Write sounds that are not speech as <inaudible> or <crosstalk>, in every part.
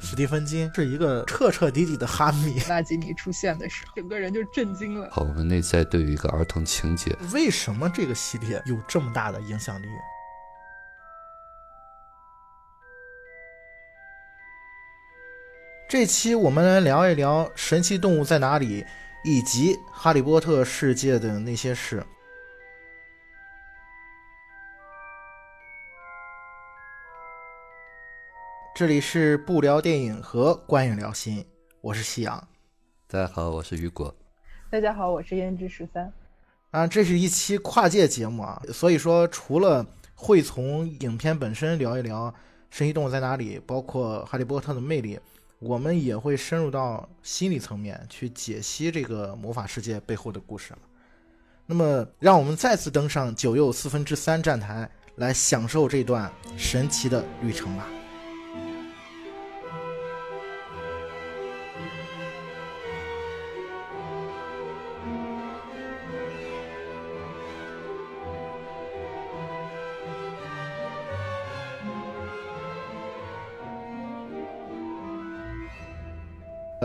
史蒂芬金是一个彻彻底底的哈迷。纳吉尼出现的时候，整个人就震惊了。好，我们内在对于一个儿童情节。为什么这个系列有这么大的影响力？这期我们来聊一聊神奇动物在哪里，以及哈利波特世界的那些事。这里是不聊电影和观影聊心，我是夕阳。大家好，我是雨果。大家好，我是胭脂十三。啊，这是一期跨界节目啊，所以说除了会从影片本身聊一聊神奇动物在哪里，包括哈利波特的魅力，我们也会深入到心理层面去解析这个魔法世界背后的故事。那么，让我们再次登上九又四分之三站台，来享受这段神奇的旅程吧。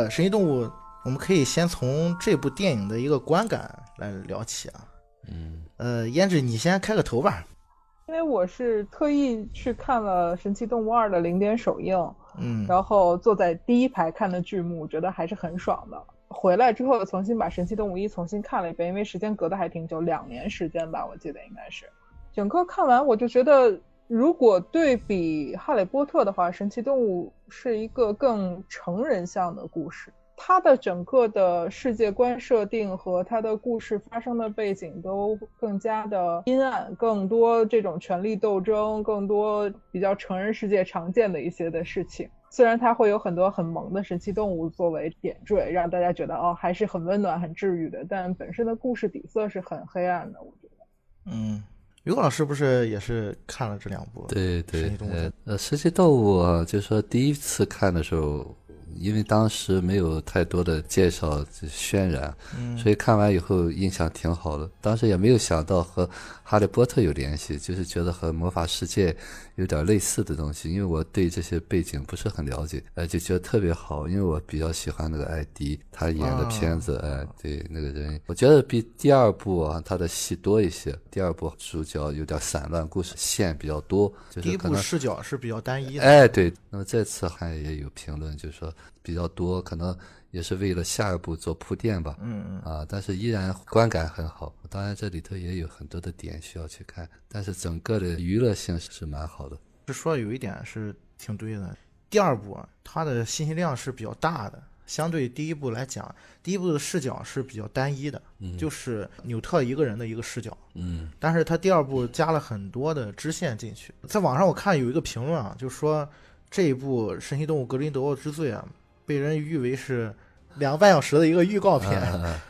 呃，神奇动物，我们可以先从这部电影的一个观感来聊起啊。嗯，呃，胭脂，你先开个头吧。因为我是特意去看了《神奇动物二》的零点首映，嗯，然后坐在第一排看的剧目，觉得还是很爽的。回来之后重新把《神奇动物一》重新看了一遍，因为时间隔得还挺久，两年时间吧，我记得应该是。整个看完我就觉得。如果对比《哈利波特》的话，《神奇动物》是一个更成人向的故事，它的整个的世界观设定和它的故事发生的背景都更加的阴暗，更多这种权力斗争，更多比较成人世界常见的一些的事情。虽然它会有很多很萌的神奇动物作为点缀，让大家觉得哦还是很温暖、很治愈的，但本身的故事底色是很黑暗的，我觉得。嗯。于果老师不是也是看了这两部？对对，呃呃，神奇动物啊，就是说第一次看的时候。因为当时没有太多的介绍渲染，所以看完以后印象挺好的。当时也没有想到和《哈利波特》有联系，就是觉得和魔法世界有点类似的东西。因为我对这些背景不是很了解，呃，就觉得特别好。因为我比较喜欢那个艾迪，他演的片子，哎，对那个人，我觉得比第二部啊他的戏多一些。第二部主角有点散乱，故事线比较多，就是第一部视角是比较单一的。哎，对。那么这次还也有评论，就是说。比较多，可能也是为了下一步做铺垫吧。嗯嗯。啊，但是依然观感很好。当然这里头也有很多的点需要去看，但是整个的娱乐性是蛮好的。是说有一点是挺对的。第二部它的信息量是比较大的，相对第一部来讲，第一部的视角是比较单一的，嗯就是纽特一个人的一个视角。嗯。但是他第二部加了很多的支线进去。在网上我看有一个评论啊，就说这一部《神奇动物格林德沃之罪》啊。被人誉为是两个半小时的一个预告片，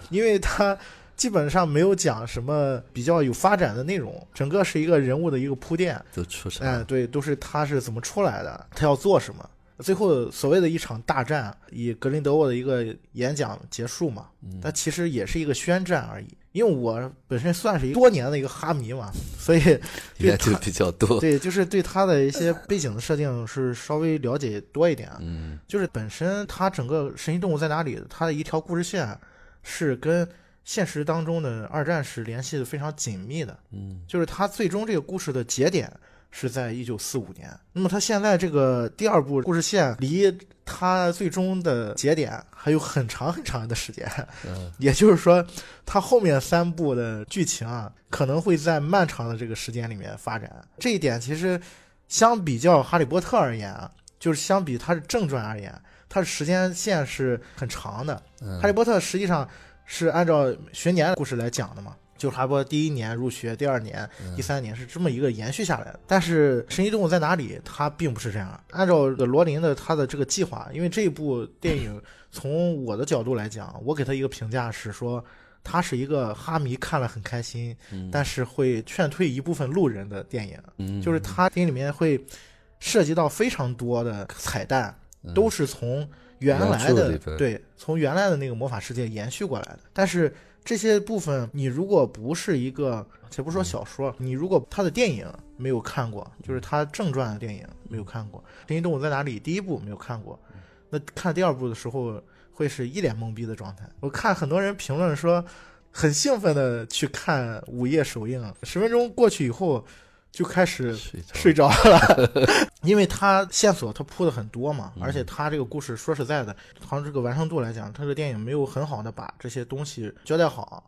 因为它基本上没有讲什么比较有发展的内容，整个是一个人物的一个铺垫。就出来，哎，对，都是他是怎么出来的，他要做什么。最后所谓的一场大战，以格林德沃的一个演讲结束嘛，但其实也是一个宣战而已。因为我本身算是一个多年的一个哈迷嘛，所以 <laughs> 也就比较多。对，就是对他的一些背景的设定是稍微了解多一点。嗯，就是本身他整个神奇动物在哪里，他的一条故事线是跟现实当中的二战是联系的非常紧密的。嗯，就是他最终这个故事的节点。是在一九四五年，那么他现在这个第二部故事线离他最终的节点还有很长很长的时间，也就是说，他后面三部的剧情啊，可能会在漫长的这个时间里面发展。这一点其实相比较《哈利波特》而言啊，就是相比它是正传而言，它的时间线是很长的。《哈利波特》实际上是按照学年故事来讲的嘛。就是哈勃第一年入学，第二年、第三年是这么一个延续下来的。但是《神奇动物在哪里》它并不是这样。按照罗琳的他的这个计划，因为这部电影 <laughs> 从我的角度来讲，我给他一个评价是说，它是一个哈迷看了很开心，但是会劝退一部分路人的电影。就是它电影里面会涉及到非常多的彩蛋，都是从原来的对，从原来的那个魔法世界延续过来的，但是。这些部分，你如果不是一个，且不说小说，你如果他的电影没有看过，就是他正传的电影没有看过，《神奇动物在哪里》第一部没有看过，那看第二部的时候会是一脸懵逼的状态。我看很多人评论说，很兴奋的去看午夜首映，十分钟过去以后就开始睡着了，<laughs> 因为他线索他铺的很多嘛，而且他这个故事说实在的，从这个完成度来讲，他这个电影没有很好的把这些东西交代好。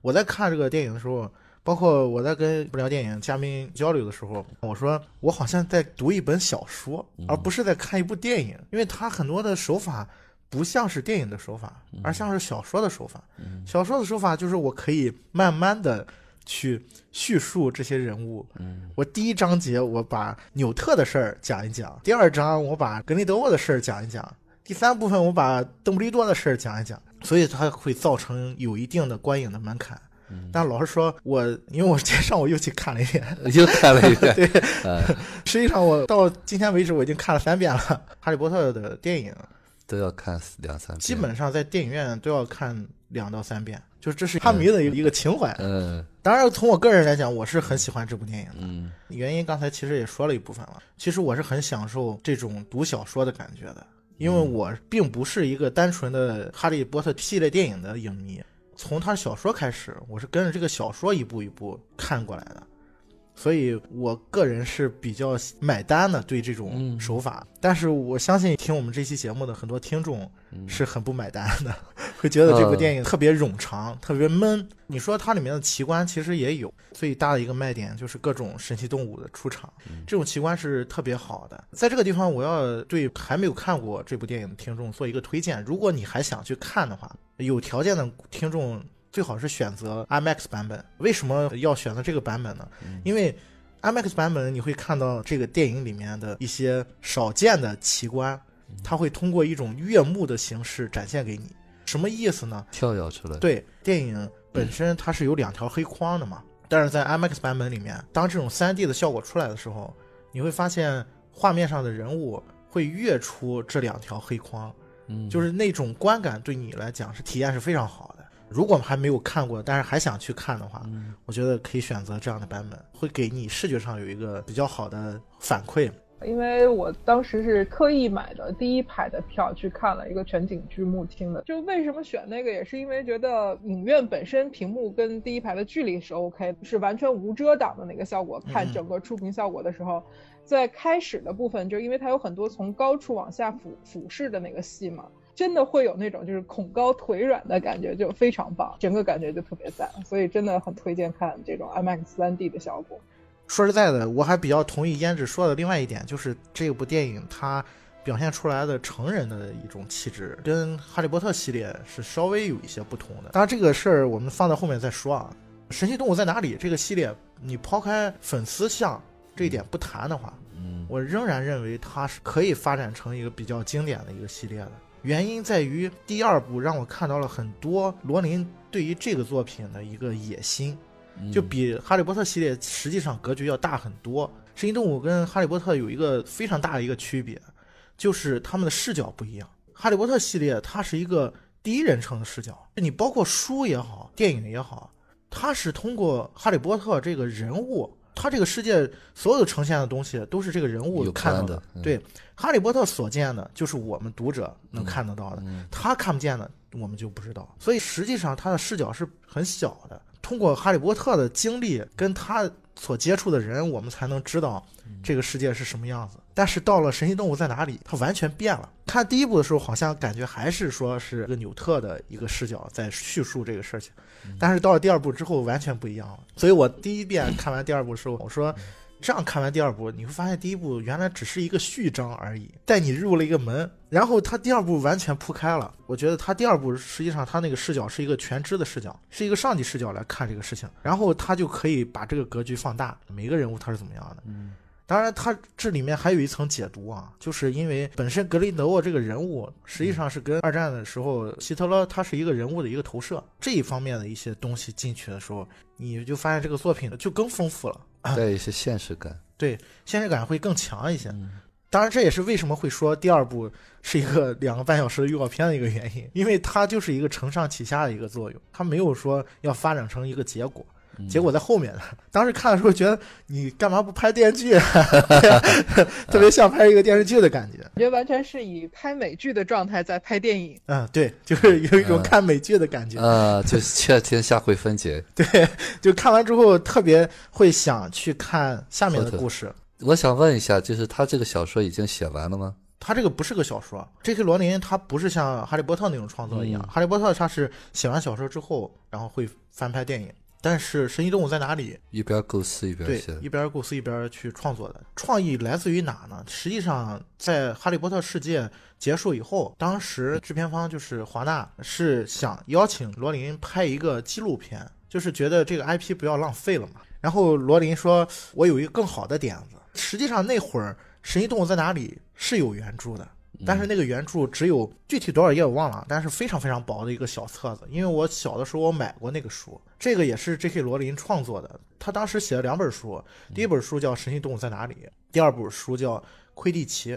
我在看这个电影的时候。包括我在跟不聊电影嘉宾交流的时候，我说我好像在读一本小说，而不是在看一部电影，因为它很多的手法不像是电影的手法，而像是小说的手法。小说的手法就是我可以慢慢的去叙述这些人物。嗯我第一章节我把纽特的事儿讲一讲，第二章我把格雷德沃的事儿讲一讲，第三部分我把邓布利多的事儿讲一讲，所以它会造成有一定的观影的门槛。但老实说，我因为我今天上午又去看了一遍，<laughs> 又看了一遍。<laughs> <laughs> 对，实际上我到今天为止我已经看了三遍了《哈利波特》的电影，都要看两三遍，基本上在电影院都要看两到三遍，就是这是哈迷的一个情怀。嗯，当然从我个人来讲，我是很喜欢这部电影的。嗯，原因刚才其实也说了一部分了。其实我是很享受这种读小说的感觉的，因为我并不是一个单纯的《哈利波特》系列电影的影迷。从他小说开始，我是跟着这个小说一步一步看过来的，所以我个人是比较买单的对这种手法。但是我相信听我们这期节目的很多听众是很不买单的，会觉得这部电影特别冗长、特别闷。你说它里面的奇观其实也有，最大的一个卖点就是各种神奇动物的出场，这种奇观是特别好的。在这个地方，我要对还没有看过这部电影的听众做一个推荐：如果你还想去看的话。有条件的听众最好是选择 IMAX 版本。为什么要选择这个版本呢？因为 IMAX 版本你会看到这个电影里面的一些少见的奇观，它会通过一种悦目的形式展现给你。什么意思呢？跳跃出来。对，电影本身它是有两条黑框的嘛，但是在 IMAX 版本里面，当这种 3D 的效果出来的时候，你会发现画面上的人物会跃出这两条黑框。嗯，就是那种观感对你来讲是体验是非常好的。如果还没有看过，但是还想去看的话，我觉得可以选择这样的版本，会给你视觉上有一个比较好的反馈。因为我当时是特意买的第一排的票去看了一个全景剧目厅的。就为什么选那个，也是因为觉得影院本身屏幕跟第一排的距离是 OK，是完全无遮挡的那个效果。看整个触屏效果的时候。在开始的部分，就因为它有很多从高处往下俯俯视的那个戏嘛，真的会有那种就是恐高腿软的感觉，就非常棒，整个感觉就特别赞，所以真的很推荐看这种 IMAX 3D 的效果。说实在的，我还比较同意胭脂说的另外一点，就是这部电影它表现出来的成人的一种气质，跟哈利波特系列是稍微有一些不同的。当然这个事儿我们放在后面再说啊。神奇动物在哪里？这个系列你抛开粉丝像。这一点不谈的话，嗯，我仍然认为它是可以发展成一个比较经典的一个系列的。原因在于第二部让我看到了很多罗琳对于这个作品的一个野心，就比《哈利波特》系列实际上格局要大很多。神奇动物跟《哈利波特》有一个非常大的一个区别，就是他们的视角不一样。《哈利波特》系列它是一个第一人称的视角，你包括书也好，电影也好，它是通过哈利波特这个人物。他这个世界所有呈现的东西都是这个人物看到的，对，哈利波特所见的，就是我们读者能看得到的，他看不见的，我们就不知道。所以实际上他的视角是很小的，通过哈利波特的经历跟他所接触的人，我们才能知道这个世界是什么样子。但是到了神奇动物在哪里，它完全变了。看第一部的时候，好像感觉还是说是一个纽特的一个视角在叙述这个事情。但是到了第二部之后，完全不一样了。所以我第一遍看完第二部的时候，我说，这样看完第二部，你会发现第一部原来只是一个序章而已，带你入了一个门。然后他第二部完全铺开了。我觉得他第二部实际上他那个视角是一个全知的视角，是一个上帝视角来看这个事情。然后他就可以把这个格局放大，每个人物他是怎么样的。嗯。当然，他这里面还有一层解读啊，就是因为本身格林德沃这个人物实际上是跟二战的时候希特勒他是一个人物的一个投射，这一方面的一些东西进去的时候，你就发现这个作品就更丰富了，<laughs> <laughs> 带一些现实感，对，现实感会更强一些。当然，这也是为什么会说第二部是一个两个半小时的预告片的一个原因，因为它就是一个承上启下的一个作用，它没有说要发展成一个结果。结果在后面呢。<laughs> 当时看的时候觉得你干嘛不拍电视剧，<laughs> 特别像拍一个电视剧的感觉。我觉得完全是以拍美剧的状态在拍电影。嗯，对，就是有一种看美剧的感觉。啊，就是确天下会分解。<laughs> 对，就看完之后特别会想去看下面的故事。我想问一下，就是他这个小说已经写完了吗？他这个不是个小说，J.K. 罗琳他不是像哈利波特那种创作一样，哈利波特他是写完小说之后，然后会翻拍电影。但是神奇动物在哪里？一边构思一边写，一边构思一边去创作的。创意来自于哪呢？实际上，在哈利波特世界结束以后，当时制片方就是华纳是想邀请罗琳拍一个纪录片，就是觉得这个 IP 不要浪费了嘛。然后罗琳说：“我有一个更好的点子。”实际上那会儿。《神奇动物在哪里》是有原著的，但是那个原著只有具体多少页我忘了，但是非常非常薄的一个小册子。因为我小的时候我买过那个书，这个也是 J.K. 罗琳创作的。他当时写了两本书，第一本书叫《神奇动物在哪里》，第二本书叫《魁地奇》。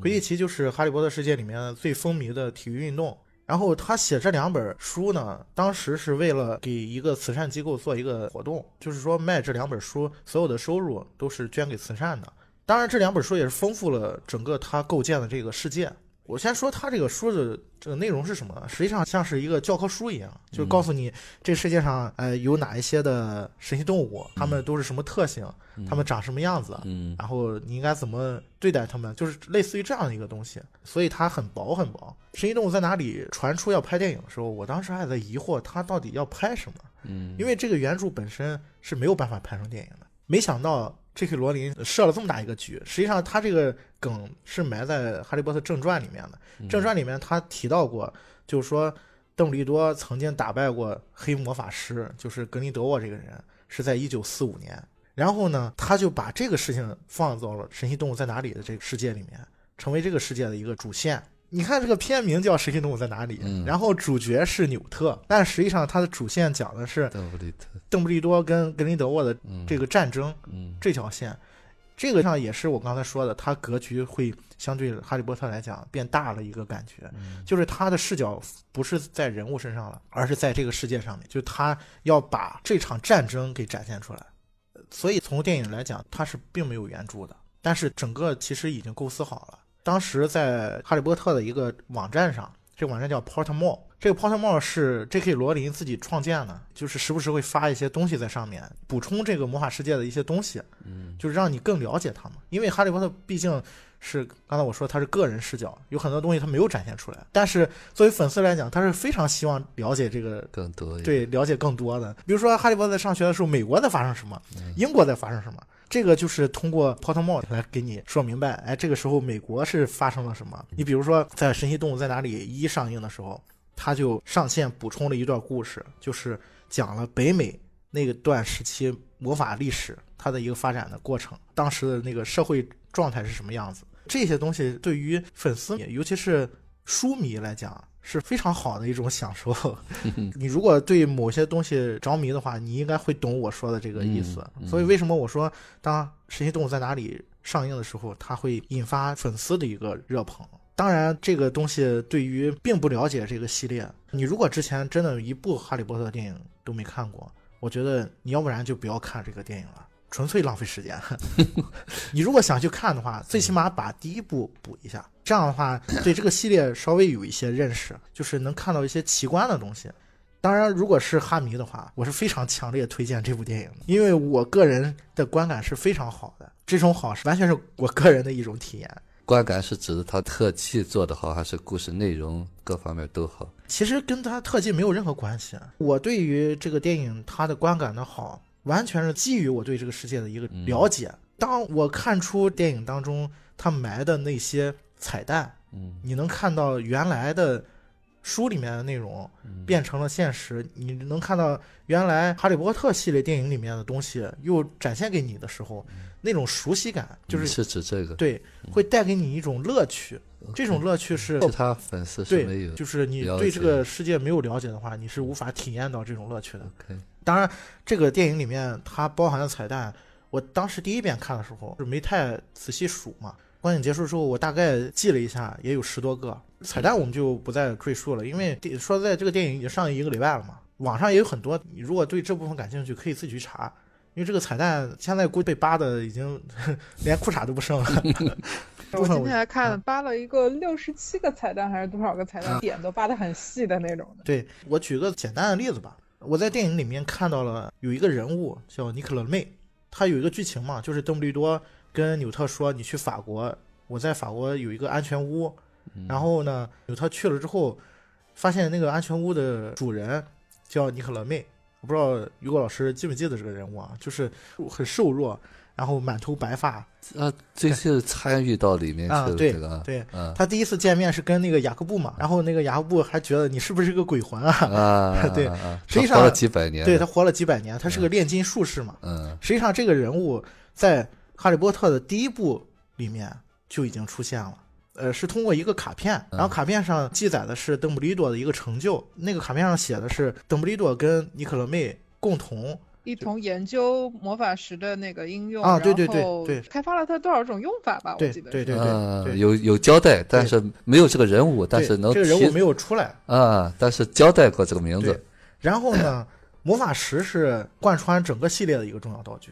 魁地奇就是《哈利波特》世界里面最风靡的体育运动。然后他写这两本书呢，当时是为了给一个慈善机构做一个活动，就是说卖这两本书，所有的收入都是捐给慈善的。当然，这两本书也是丰富了整个他构建的这个世界。我先说他这个书的这个内容是什么？实际上像是一个教科书一样，就告诉你这世界上呃有哪一些的神奇动物，它们都是什么特性，它们长什么样子，嗯，然后你应该怎么对待它们，就是类似于这样的一个东西。所以它很薄很薄。神奇动物在哪里传出要拍电影的时候，我当时还在疑惑他到底要拍什么，嗯，因为这个原著本身是没有办法拍成电影的。没想到。J.K. 罗琳设了这么大一个局，实际上他这个梗是埋在《哈利波特正传》里面的。正传里面他提到过，就是说邓布利多曾经打败过黑魔法师，就是格林德沃这个人，是在一九四五年。然后呢，他就把这个事情放到了《神奇动物在哪里》的这个世界里面，成为这个世界的一个主线。你看这个片名叫《神奇动物在哪里》，然后主角是纽特，但实际上它的主线讲的是邓布利特、邓布利多跟格林德沃的这个战争，嗯，这条线，这个上也是我刚才说的，它格局会相对哈利波特来讲变大了一个感觉，就是他的视角不是在人物身上了，而是在这个世界上面，就他要把这场战争给展现出来。所以从电影来讲，它是并没有原著的，但是整个其实已经构思好了。当时在哈利波特的一个网站上，这个网站叫 Pottermore，这个 Pottermore 是 J.K. 罗琳自己创建的，就是时不时会发一些东西在上面，补充这个魔法世界的一些东西，嗯，就是让你更了解它嘛。因为哈利波特毕竟是刚才我说他是个人视角，有很多东西他没有展现出来，但是作为粉丝来讲，他是非常希望了解这个更多，对，了解更多的。比如说哈利波特在上学的时候，美国在发生什么，英国在发生什么。这个就是通过 Pottermore 来给你说明白，哎，这个时候美国是发生了什么？你比如说，在《神奇动物在哪里》一上映的时候，他就上线补充了一段故事，就是讲了北美那个段时期魔法历史它的一个发展的过程，当时的那个社会状态是什么样子。这些东西对于粉丝，尤其是书迷来讲。是非常好的一种享受。<laughs> 你如果对某些东西着迷的话，你应该会懂我说的这个意思。所以为什么我说当《神奇动物在哪里》上映的时候，它会引发粉丝的一个热捧？当然，这个东西对于并不了解这个系列，你如果之前真的一部《哈利波特》电影都没看过，我觉得你要不然就不要看这个电影了。纯粹浪费时间。<laughs> 你如果想去看的话，最起码把第一部补一下，这样的话对这个系列稍微有一些认识，就是能看到一些奇观的东西。当然，如果是哈迷的话，我是非常强烈推荐这部电影的，因为我个人的观感是非常好的。这种好是完全是我个人的一种体验。观感是指的它特技做得好，还是故事内容各方面都好？其实跟它特技没有任何关系。我对于这个电影它的观感的好。完全是基于我对这个世界的一个了解。当我看出电影当中他埋的那些彩蛋，嗯，你能看到原来的书里面的内容变成了现实，你能看到原来《哈利波特》系列电影里面的东西又展现给你的时候，那种熟悉感就是是指这个。对，会带给你一种乐趣。这种乐趣是其他粉丝是没有，就是你对这个世界没有了解的话，你是无法体验到这种乐趣的。当然，这个电影里面它包含的彩蛋，我当时第一遍看的时候就没太仔细数嘛。观影结束之后，我大概记了一下，也有十多个彩蛋，我们就不再赘述了。因为说实在，这个电影已经上映一个礼拜了嘛，网上也有很多，你如果对这部分感兴趣，可以自己去查。因为这个彩蛋现在估计被扒的已经连裤衩都不剩了。<laughs> 我今天还看扒了一个六十七个彩蛋还是多少个彩蛋，点都扒的很细的那种的。对我举个简单的例子吧，我在电影里面看到了有一个人物叫尼克勒妹，他有一个剧情嘛，就是邓布利多跟纽特说：“你去法国，我在法国有一个安全屋。”然后呢，纽特去了之后，发现那个安全屋的主人叫尼克勒妹。我不知道雨果老师记不记得这个人物啊？就是很瘦弱，然后满头白发。啊，这是参与到里面去了。对对，他第一次见面是跟那个雅各布嘛，然后那个雅各布还觉得你是不是个鬼魂啊？<laughs> 啊，对，实际上活了几百年。对他活了几百年，他是个炼金术士嘛。嗯，实际上这个人物在《哈利波特》的第一部里面就已经出现了。呃，是通过一个卡片，然后卡片上记载的是邓布利多的一个成就。那个卡片上写的是邓布利多跟尼克罗妹共同一同研究魔法石的那个应用啊，对对对对，开发了它多少种用法吧？我记得对对对，有有交代，但是没有这个人物，但是能这个人物没有出来啊，但是交代过这个名字。然后呢，<laughs> 魔法石是贯穿整个系列的一个重要道具。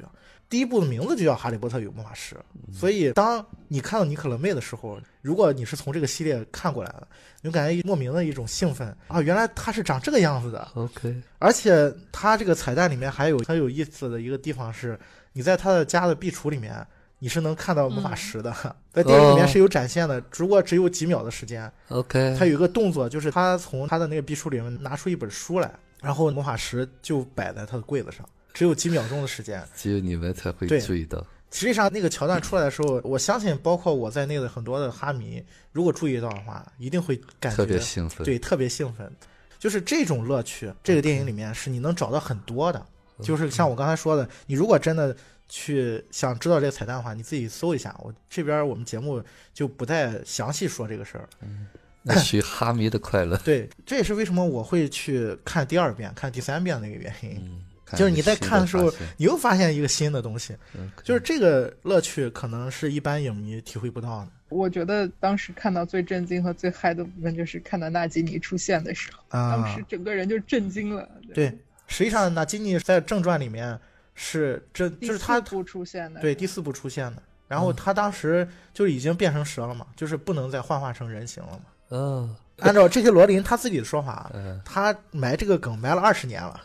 第一部的名字就叫《哈利波特与魔法石》，所以当你看到尼可勒妹的时候，如果你是从这个系列看过来的，你就感觉莫名的一种兴奋啊！原来他是长这个样子的。OK，而且他这个彩蛋里面还有很有意思的一个地方是，你在他的家的壁橱里面，你是能看到魔法石的，在电影里面是有展现的，只不过只有几秒的时间。OK，他有一个动作，就是他从他的那个壁橱里面拿出一本书来，然后魔法石就摆在他的柜子上。只有几秒钟的时间，只有你们才会注意到。实际上，那个桥段出来的时候，我相信，包括我在内的很多的哈迷，如果注意到的话，一定会感觉特别兴奋。对，特别兴奋。就是这种乐趣，这个电影里面是你能找到很多的。就是像我刚才说的，你如果真的去想知道这个彩蛋的话，你自己搜一下。我这边我们节目就不再详细说这个事儿嗯。<laughs> 那取哈迷的快乐。<laughs> 对，这也是为什么我会去看第二遍、看第三遍的一个原因。就是你在看的时候，你又发现一个新的东西，就是这个乐趣可能是一般影迷体会不到的。我觉得当时看到最震惊和最嗨的部分，就是看到纳吉尼出现的时候，当时整个人就震惊了。对，实际上纳吉尼在正传里面是这就是他部出现的，对，第四部出现的。然后他当时就已经变成蛇了嘛，就是不能再幻化成人形了嘛。嗯。<laughs> 按照这些罗琳他自己的说法，他埋这个梗埋了二十年了。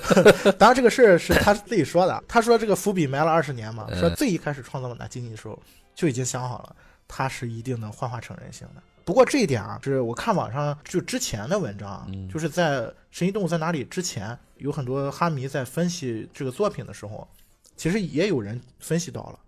<laughs> 当然，这个事儿是他自己说的。他说这个伏笔埋了二十年嘛，说最一开始创造纳基尼的时候就已经想好了，他是一定能幻化成人形的。不过这一点啊，是我看网上就之前的文章，就是在《神奇动物在哪里》之前，有很多哈迷在分析这个作品的时候，其实也有人分析到了，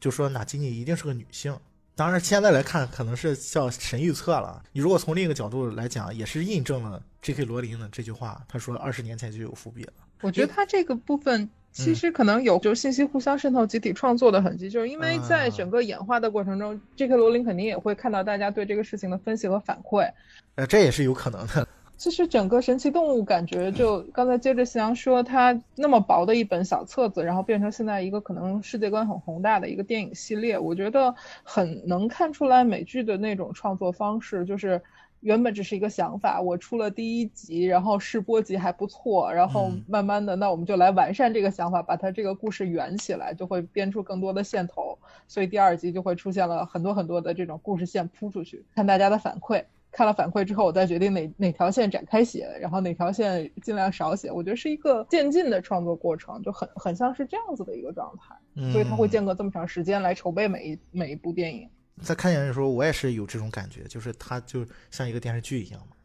就说纳基尼一定是个女性。当然，现在来看可能是叫神预测了。你如果从另一个角度来讲，也是印证了 J.K. 罗琳的这句话。他说二十年前就有伏笔了。我觉得他这个部分其实可能有就是信息互相渗透、集体创作的痕迹，就是因为在整个演化的过程中，J.K. 罗琳肯定也会看到大家对这个事情的分析和反馈。呃，这也是有可能的。其实整个神奇动物感觉就刚才接着夕阳说，它那么薄的一本小册子，然后变成现在一个可能世界观很宏大的一个电影系列，我觉得很能看出来美剧的那种创作方式，就是原本只是一个想法，我出了第一集，然后试播集还不错，然后慢慢的，那我们就来完善这个想法，把它这个故事圆起来，就会编出更多的线头，所以第二集就会出现了很多很多的这种故事线铺出去，看大家的反馈。看了反馈之后，我再决定哪哪条线展开写，然后哪条线尽量少写。我觉得是一个渐进的创作过程，就很很像是这样子的一个状态。所以他会间隔这么长时间来筹备每一每一部电影。在看电影的时候，我也是有这种感觉，就是它就像一个电视剧一样嘛。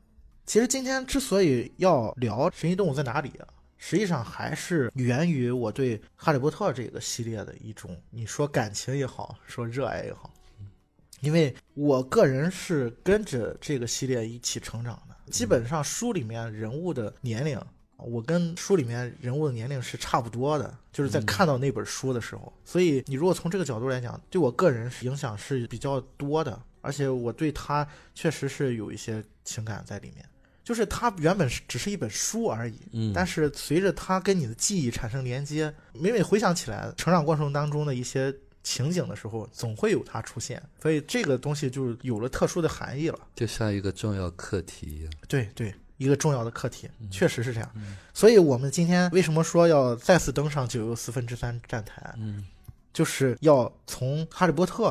其实今天之所以要聊《神奇动物在哪里》啊，实际上还是源于我对《哈利波特》这个系列的一种，你说感情也好，说热爱也好。因为我个人是跟着这个系列一起成长的，基本上书里面人物的年龄，我跟书里面人物的年龄是差不多的，就是在看到那本书的时候。所以你如果从这个角度来讲，对我个人影响是比较多的，而且我对他确实是有一些情感在里面。就是它原本是只是一本书而已，嗯，但是随着它跟你的记忆产生连接，每每回想起来成长过程当中的一些。情景的时候，总会有它出现，所以这个东西就有了特殊的含义了，就像一个重要课题一样。对对，一个重要的课题，确实是这样。所以，我们今天为什么说要再次登上九又四分之三站台？嗯，就是要从《哈利波特》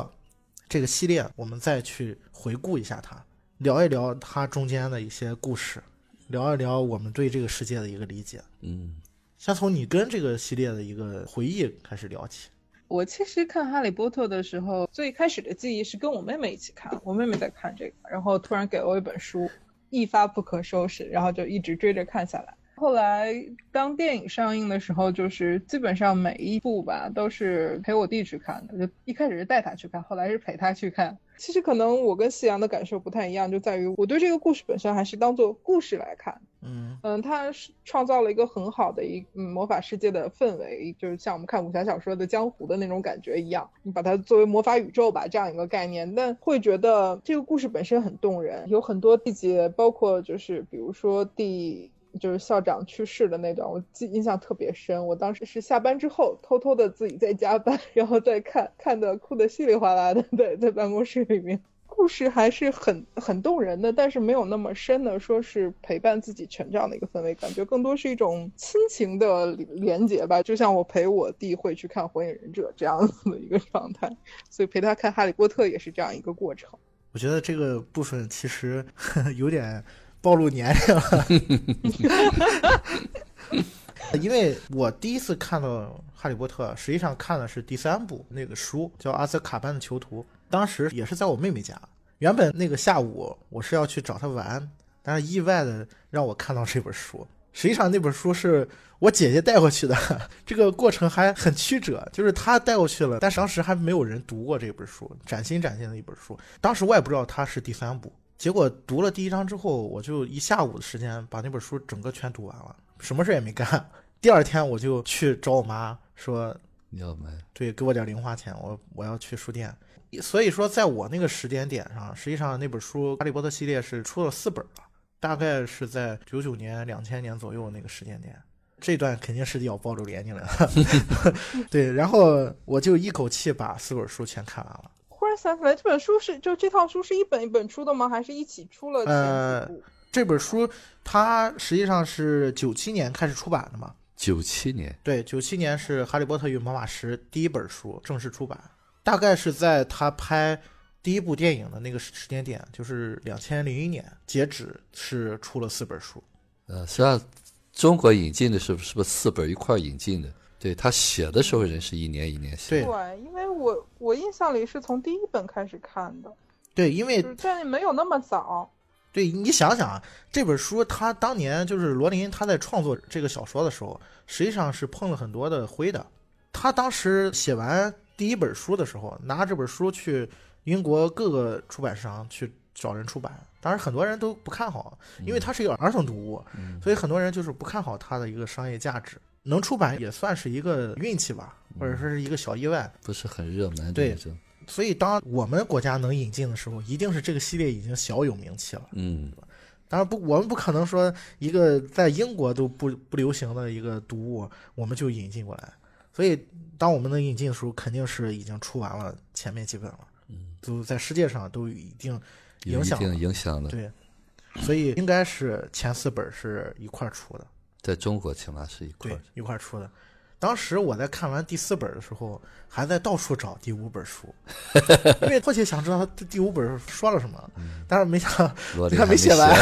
这个系列，我们再去回顾一下它，聊一聊它中间的一些故事，聊一聊我们对这个世界的一个理解。嗯，先从你跟这个系列的一个回忆开始聊起。我其实看《哈利波特》的时候，最开始的记忆是跟我妹妹一起看，我妹妹在看这个，然后突然给了我一本书，一发不可收拾，然后就一直追着看下来。后来当电影上映的时候，就是基本上每一部吧都是陪我弟去看的。就一开始是带他去看，后来是陪他去看。其实可能我跟夕阳的感受不太一样，就在于我对这个故事本身还是当做故事来看。嗯嗯，它是创造了一个很好的一嗯魔法世界的氛围，就是像我们看武侠小说的江湖的那种感觉一样。你把它作为魔法宇宙吧，这样一个概念，但会觉得这个故事本身很动人，有很多细节，包括就是比如说第。就是校长去世的那段，我记印象特别深。我当时是下班之后偷偷的自己在加班，然后再看，看的哭的稀里哗啦的。对，在办公室里面，故事还是很很动人的，但是没有那么深的说是陪伴自己成长的一个氛围，感觉更多是一种亲情的连结吧。就像我陪我弟会去看《火影忍者》这样子的一个状态，所以陪他看《哈利波特》也是这样一个过程。我觉得这个部分其实 <laughs> 有点。暴露年龄了，<laughs> 因为我第一次看到《哈利波特》，实际上看的是第三部那个书，叫《阿瑟卡班的囚徒》。当时也是在我妹妹家，原本那个下午我是要去找她玩，但是意外的让我看到这本书。实际上那本书是我姐姐带过去的，这个过程还很曲折，就是她带过去了，但当时还没有人读过这本书，崭新崭新的一本书。当时我也不知道它是第三部。结果读了第一章之后，我就一下午的时间把那本书整个全读完了，什么事也没干。第二天我就去找我妈说你要买，对，给我点零花钱，我我要去书店。所以说，在我那个时间点上，实际上那本书《哈利波特》系列是出了四本了，大概是在九九年、两千年左右那个时间点。这段肯定是要暴露年龄了，<laughs> 对。然后我就一口气把四本书全看完了。忽然想起来，这本书是就这套书是一本一本出的吗？还是一起出了？呃，这本书它实际上是九七年开始出版的嘛。九七年，对，九七年是《哈利波特与魔法石》第一本书正式出版，大概是在他拍第一部电影的那个时间点，就是两千零一年，截止是出了四本书。呃，实际上中国引进的是是不是四本一块引进的？对他写的时候，人是一年一年写。对，因为我我印象里是从第一本开始看的。对，因为这没有那么早。对你想想啊，这本书他当年就是罗琳他在创作这个小说的时候，实际上是碰了很多的灰的。他当时写完第一本书的时候，拿这本书去英国各个出版商去找人出版，当然很多人都不看好，因为它是一个儿童读物，所以很多人就是不看好它的一个商业价值。能出版也算是一个运气吧，或者说是一个小意外，不是很热门。对，所以当我们国家能引进的时候，一定是这个系列已经小有名气了。嗯，当然不，我们不可能说一个在英国都不不流行的一个读物，我们就引进过来。所以当我们能引进的时候，肯定是已经出完了前面几本了。嗯，都在世界上都有一定影响，影响的。对，所以应该是前四本是一块出的。在中国起码是一块一块出的。当时我在看完第四本的时候，还在到处找第五本书，因为迫切想知道他第五本说了什么，但是没想 <laughs> 他没写完。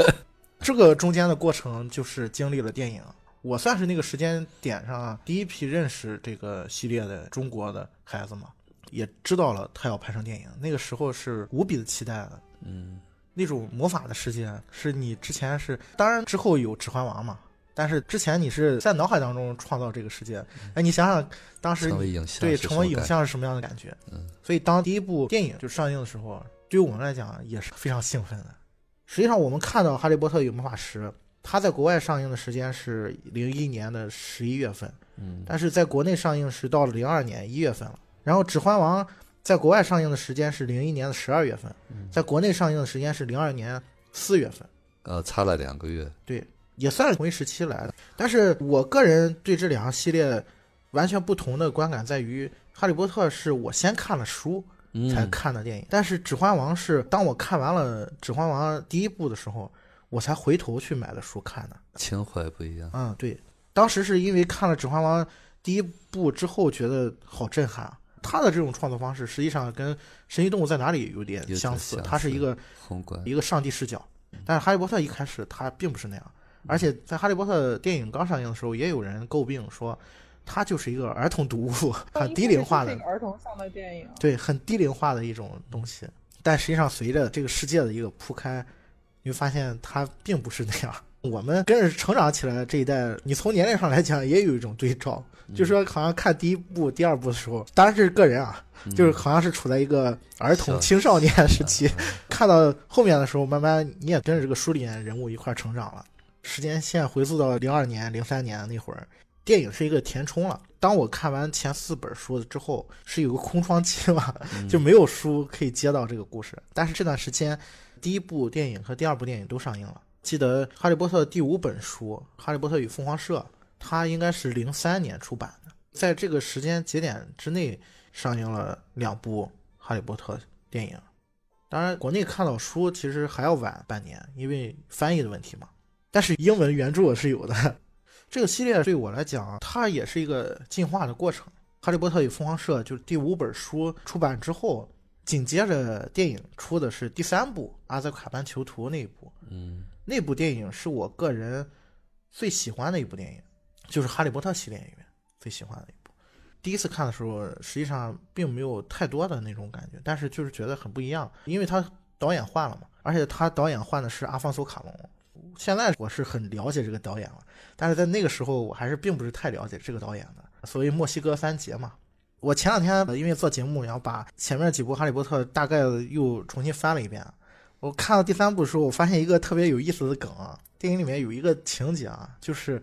<laughs> 这个中间的过程就是经历了电影。我算是那个时间点上第一批认识这个系列的中国的孩子嘛，也知道了他要拍成电影。那个时候是无比的期待的。嗯，那种魔法的世界是你之前是，当然之后有《指环王》嘛。但是之前你是在脑海当中创造这个世界，哎，你想想当时对成为影像是什么样的感觉？嗯，所以当第一部电影就上映的时候，对于我们来讲也是非常兴奋的。实际上，我们看到《哈利波特与魔法石》，它在国外上映的时间是零一年的十一月份，嗯，但是在国内上映是到了零二年一月份了。然后《指环王》在国外上映的时间是零一年的十二月份，在国内上映的时间是零二年四月份，呃，差了两个月。对。也算是同一时期来的，但是我个人对这两个系列完全不同的观感在于，《哈利波特》是我先看了书才看的电影，但是《指环王》是当我看完了《指环王》第一部的时候，我才回头去买的书看的。情怀不一样。嗯，对，当时是因为看了《指环王》第一部之后，觉得好震撼啊。他的这种创作方式实际上跟《神奇动物在哪里》有点相似，它是一个宏观一个上帝视角。但是《哈利波特》一开始它并不是那样，而且在《哈利波特》电影刚上映的时候，也有人诟病说，它就是一个儿童读物，很低龄化的儿童向的电影。对，很低龄化的一种东西。但实际上，随着这个世界的一个铺开，你会发现它并不是那样。我们跟着成长起来的这一代，你从年龄上来讲也有一种对照，就是说好像看第一部、第二部的时候，当然这是个人啊，就是好像是处在一个儿童、青少年时期，看到后面的时候，慢慢你也跟着这个书里面人物一块成长了。时间线回溯到零二年、零三年那会儿，电影是一个填充了。当我看完前四本书之后，是有个空窗期嘛，<laughs> 就没有书可以接到这个故事。但是这段时间，第一部电影和第二部电影都上映了。记得《哈利波特》第五本书《哈利波特与凤凰社》，它应该是零三年出版的，在这个时间节点之内上映了两部《哈利波特》电影。当然，国内看到书其实还要晚半年，因为翻译的问题嘛。但是英文原著是有的。<laughs> 这个系列对我来讲，它也是一个进化的过程。《哈利波特与凤凰社》就是第五本书出版之后，紧接着电影出的是第三部《阿兹卡班囚徒》那一部。嗯那部电影是我个人最喜欢的一部电影，就是《哈利波特》系列里面最喜欢的一部。第一次看的时候，实际上并没有太多的那种感觉，但是就是觉得很不一样，因为他导演换了嘛，而且他导演换的是阿方索卡隆。现在我是很了解这个导演了，但是在那个时候我还是并不是太了解这个导演的。所谓墨西哥三杰嘛，我前两天因为做节目，然后把前面几部《哈利波特》大概又重新翻了一遍。我看到第三部的时候，我发现一个特别有意思的梗啊，电影里面有一个情节啊，就是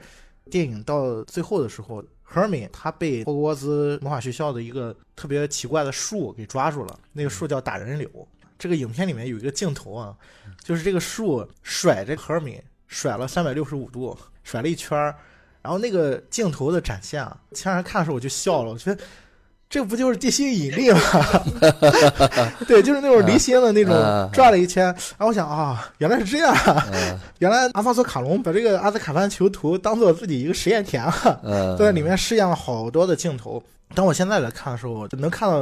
电影到最后的时候，赫尔敏他被霍格沃兹魔法学校的一个特别奇怪的树给抓住了，那个树叫打人柳。这个影片里面有一个镜头啊，就是这个树甩着赫尔敏甩了三百六十五度，甩了一圈儿，然后那个镜头的展现啊，前两天看的时候我就笑了，我觉得。这不就是地心引力吗？<laughs> 对，就是那种离心的那种啊转了一圈。然后我想啊，原来是这样原来阿方索卡隆把这个阿兹卡班囚徒当做自己一个实验田啊，嗯，在里面试验了好多的镜头。当我现在来看的时候，能看到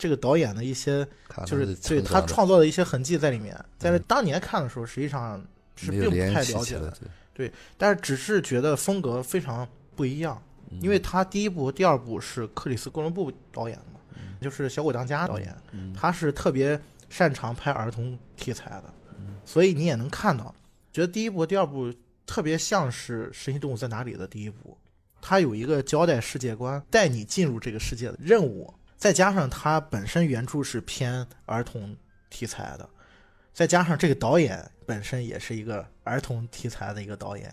这个导演的一些，就是对他创作的一些痕迹在里面。在当年看的时候，实际上是并不太了解的，，对。但是只是觉得风格非常不一样。因为他第一部、第二部是克里斯·哥伦布导演的嘛，就是《小鬼当家》导演，嗯。他是特别擅长拍儿童题材的，所以你也能看到，觉得第一部、第二部特别像是《神奇动物在哪里》的第一部，他有一个交代世界观、带你进入这个世界的任务，再加上它本身原著是偏儿童题材的，再加上这个导演本身也是一个儿童题材的一个导演，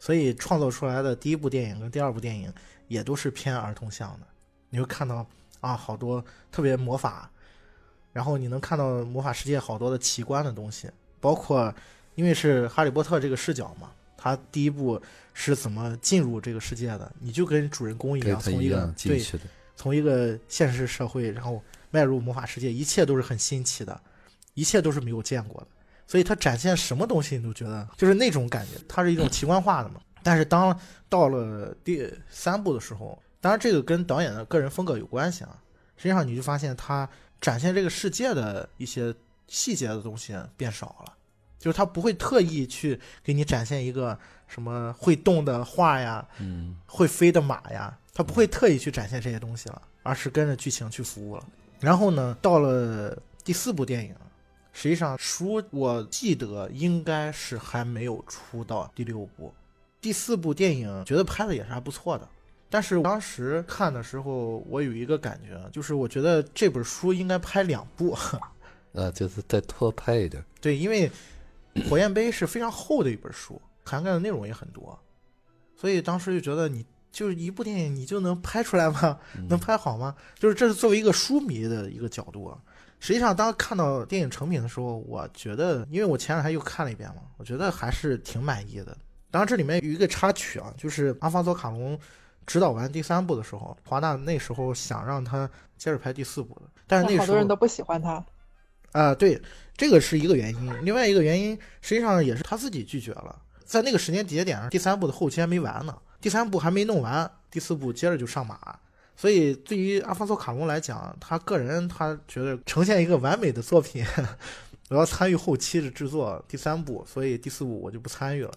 所以创作出来的第一部电影跟第二部电影也都是偏儿童向的。你会看到啊，好多特别魔法，然后你能看到魔法世界好多的奇观的东西，包括因为是哈利波特这个视角嘛，他第一部是怎么进入这个世界的，你就跟主人公一样，从一个对，从一个现实社会，然后迈入魔法世界，一切都是很新奇的，一切都是没有见过的。所以他展现什么东西，你都觉得就是那种感觉，它是一种奇观化的嘛。但是当到了第三部的时候，当然这个跟导演的个人风格有关系啊。实际上你就发现他展现这个世界的一些细节的东西变少了，就是他不会特意去给你展现一个什么会动的画呀，嗯会飞的马呀，他不会特意去展现这些东西了，而是跟着剧情去服务了。然后呢，到了第四部电影，实际上书我记得应该是还没有出到第六部，第四部电影觉得拍的也是还不错的。但是当时看的时候，我有一个感觉，就是我觉得这本书应该拍两部，呃，就是再拖拍一点，对，因为《火焰杯》是非常厚的一本书，涵盖的内容也很多，所以当时就觉得你就是一部电影，你就能拍出来吗？能拍好吗？就是这是作为一个书迷的一个角度啊。实际上，当看到电影成品的时候，我觉得，因为我前两天又看了一遍嘛，我觉得还是挺满意的。当然，这里面有一个插曲啊，就是阿方索卡隆指导完第三部的时候，华纳那时候想让他接着拍第四部的，但是那时候好多人都不喜欢他。啊，对，这个是一个原因。另外一个原因，实际上也是他自己拒绝了。在那个时间节点上，第三部的后期还没完呢，第三部还没弄完，第四部接着就上马。所以对于阿方索卡隆来讲，他个人他觉得呈现一个完美的作品，<laughs> 我要参与后期的制作第三部，所以第四部我就不参与了。